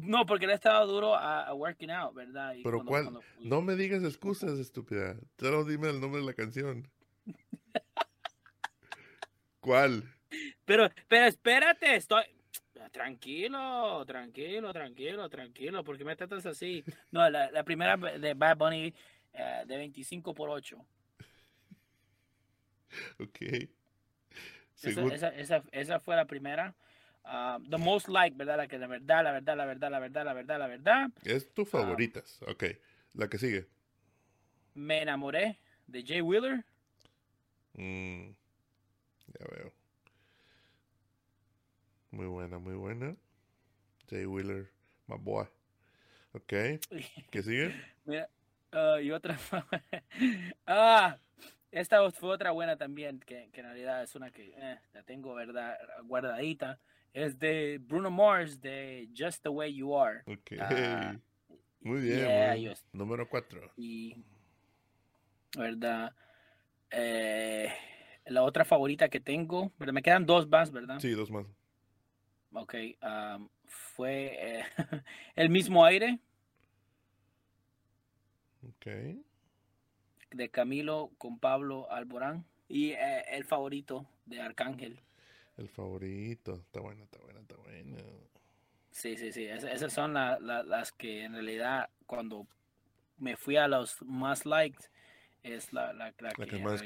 No, porque le ha estado duro a, working out, ¿verdad? Pero cuál, no me digas excusas, estúpida. Solo dime el nombre de la canción. ¿Cuál? Pero, pero espérate, estoy. Tranquilo, tranquilo, tranquilo, tranquilo. ¿Por qué me tratas así? No, la, la primera de Bad Bunny uh, de 25 por 8. Ok. Esa, esa, esa, fue la primera. Uh, the most like, ¿verdad? La que la verdad, la verdad, la verdad, la verdad, la verdad, la verdad. Es tu favoritas. Um, ok. La que sigue. Me enamoré de Jay Wheeler. Mm, ya veo. Muy buena, muy buena. Jay Wheeler, my boy. Ok. [LAUGHS] ¿Qué sigue? Mira, uh, y otra. [LAUGHS] ah, esta fue otra buena también, que, que en realidad es una que eh, la tengo verdad guardadita. Es de Bruno Mars, de Just the Way You Are. Ok. Uh, muy bien. Yeah, Número 4. Y, ¿verdad? Eh, la otra favorita que tengo, pero me quedan dos más, ¿verdad? Sí, dos más. Ok, fue eh, [LAUGHS] el mismo aire. Ok. De Camilo con Pablo Alborán. Y eh, el favorito de Arcángel. El favorito. Está bueno, está bueno, está bueno. Sí, sí, sí. esas son las que en realidad cuando me fui a los más liked es la, la, que, más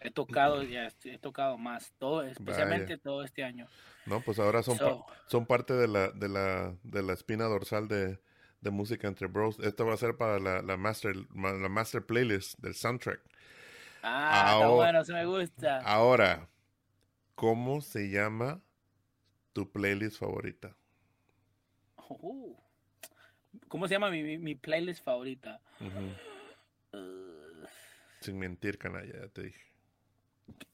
he, tocado ya he tocado más todo especialmente todo este año no pues ahora son son parte de la de la de la espina dorsal de, de música entre bros. Esto va a ser para la, la master, la master playlist del soundtrack. Ah, está bueno, se me gusta. Ahora, ¿cómo se llama tu playlist favorita? Oh, ¿Cómo se llama mi, mi, playlist favorita? Sin mentir, canalla, ya te dije.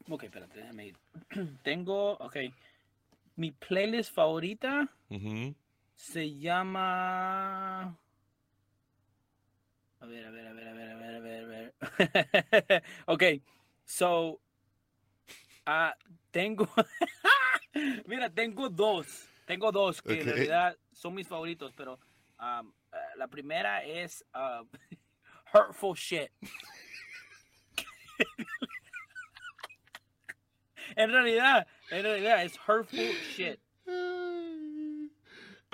Ok, espérate, déjame ir. [CLEARS THROAT] Tengo, ok. Mi playlist favorita se llama. A ver, a ver, a ver, a ver, a ver, a ver, a ver. [LAUGHS] ok, so. Tengo. [LAUGHS] Mira, tengo dos. Tengo dos que en realidad son mis favoritos, pero um, uh, la primera es uh, [LAUGHS] Hurtful Shit. [LAUGHS] en realidad, en realidad es Hurtful Shit.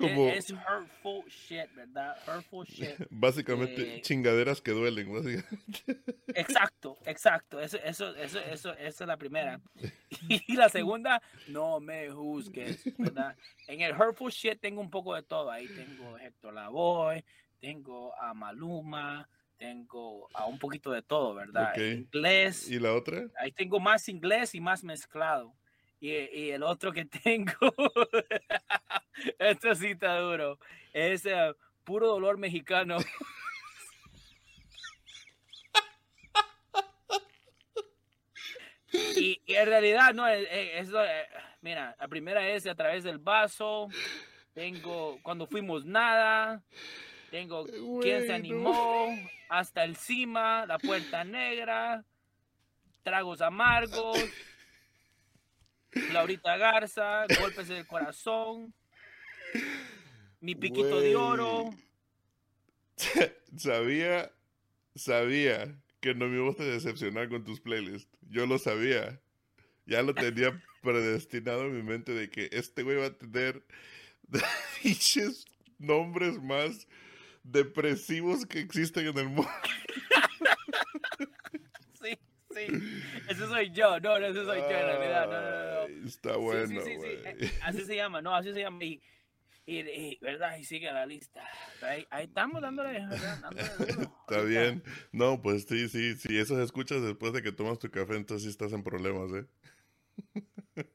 Como... Es, hurtful shit, ¿verdad? Hurtful shit. [LAUGHS] Básicamente, eh, chingaderas que duelen, básicamente. Exacto, exacto. Eso, eso, eso, eso, esa es la primera. [LAUGHS] [LAUGHS] Y la segunda, no me juzgues, ¿verdad? En el hurtful shit tengo un poco de todo. Ahí tengo Héctor Lavoy, tengo a Maluma, tengo a un poquito de todo, ¿verdad? Inglés. ¿Y la otra? Ahí tengo más inglés y más mezclado. Y, y el otro que tengo, [LAUGHS] esto sí está duro, es uh, puro dolor mexicano. y, y, en realidad, no, es, es, mira, la primera es a través del vaso, tengo cuando fuimos nada, tengo quién se animó, hasta el cima, la puerta negra, tragos amargos. Laurita Garza, Golpes del Corazón, Mi Piquito de Oro. [LAUGHS] Sabía, sabía que no me ibas a decepcionar con tus playlists. Yo lo sabía. Ya lo tenía [LAUGHS] predestinado en mi mente de que este güey va a tener [LAUGHS] dichos nombres más depresivos que existen en el mundo. Sí. Ese soy yo. No, no, ese soy yo en realidad. No, no, no. Está bueno. Sí, sí, sí, Así se llama, no, así se llama. Y, y, ¿verdad? Y sigue la lista. Ahí, ahí estamos dándole, dándole [LAUGHS] Está bien. No, pues sí, sí. Si eso se escucha después de que tomas tu café, entonces sí estás en problemas, ¿eh? [LAUGHS]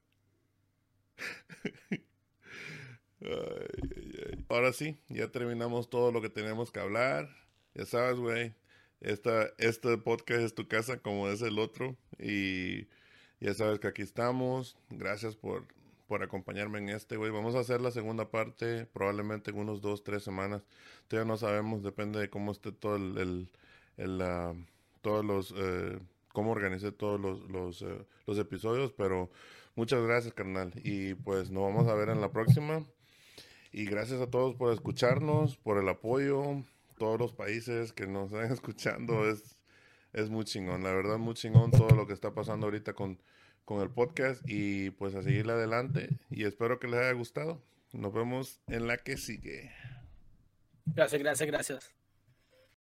Ay, ay, ay. Ahora sí, ya terminamos todo lo que teníamos que hablar. Ya sabes, güey. Esta, este podcast es tu casa como es el otro. Y ya sabes que aquí estamos. Gracias por, por acompañarme en este, güey. Vamos a hacer la segunda parte probablemente en unos dos, tres semanas. Todavía no sabemos, depende de cómo esté todo el, el, todos los, eh, cómo organice todos los, los, eh, los episodios, pero muchas gracias, carnal. Y pues nos vamos a ver en la próxima. Y gracias a todos por escucharnos, por el apoyo todos los países que nos están [LAUGHS] escuchando. Es, es muy chingón, la verdad, muy chingón todo lo que está pasando ahorita con, con el podcast y pues a seguirle adelante y espero que les haya gustado. Nos vemos en la que sigue. Gracias, gracias, gracias.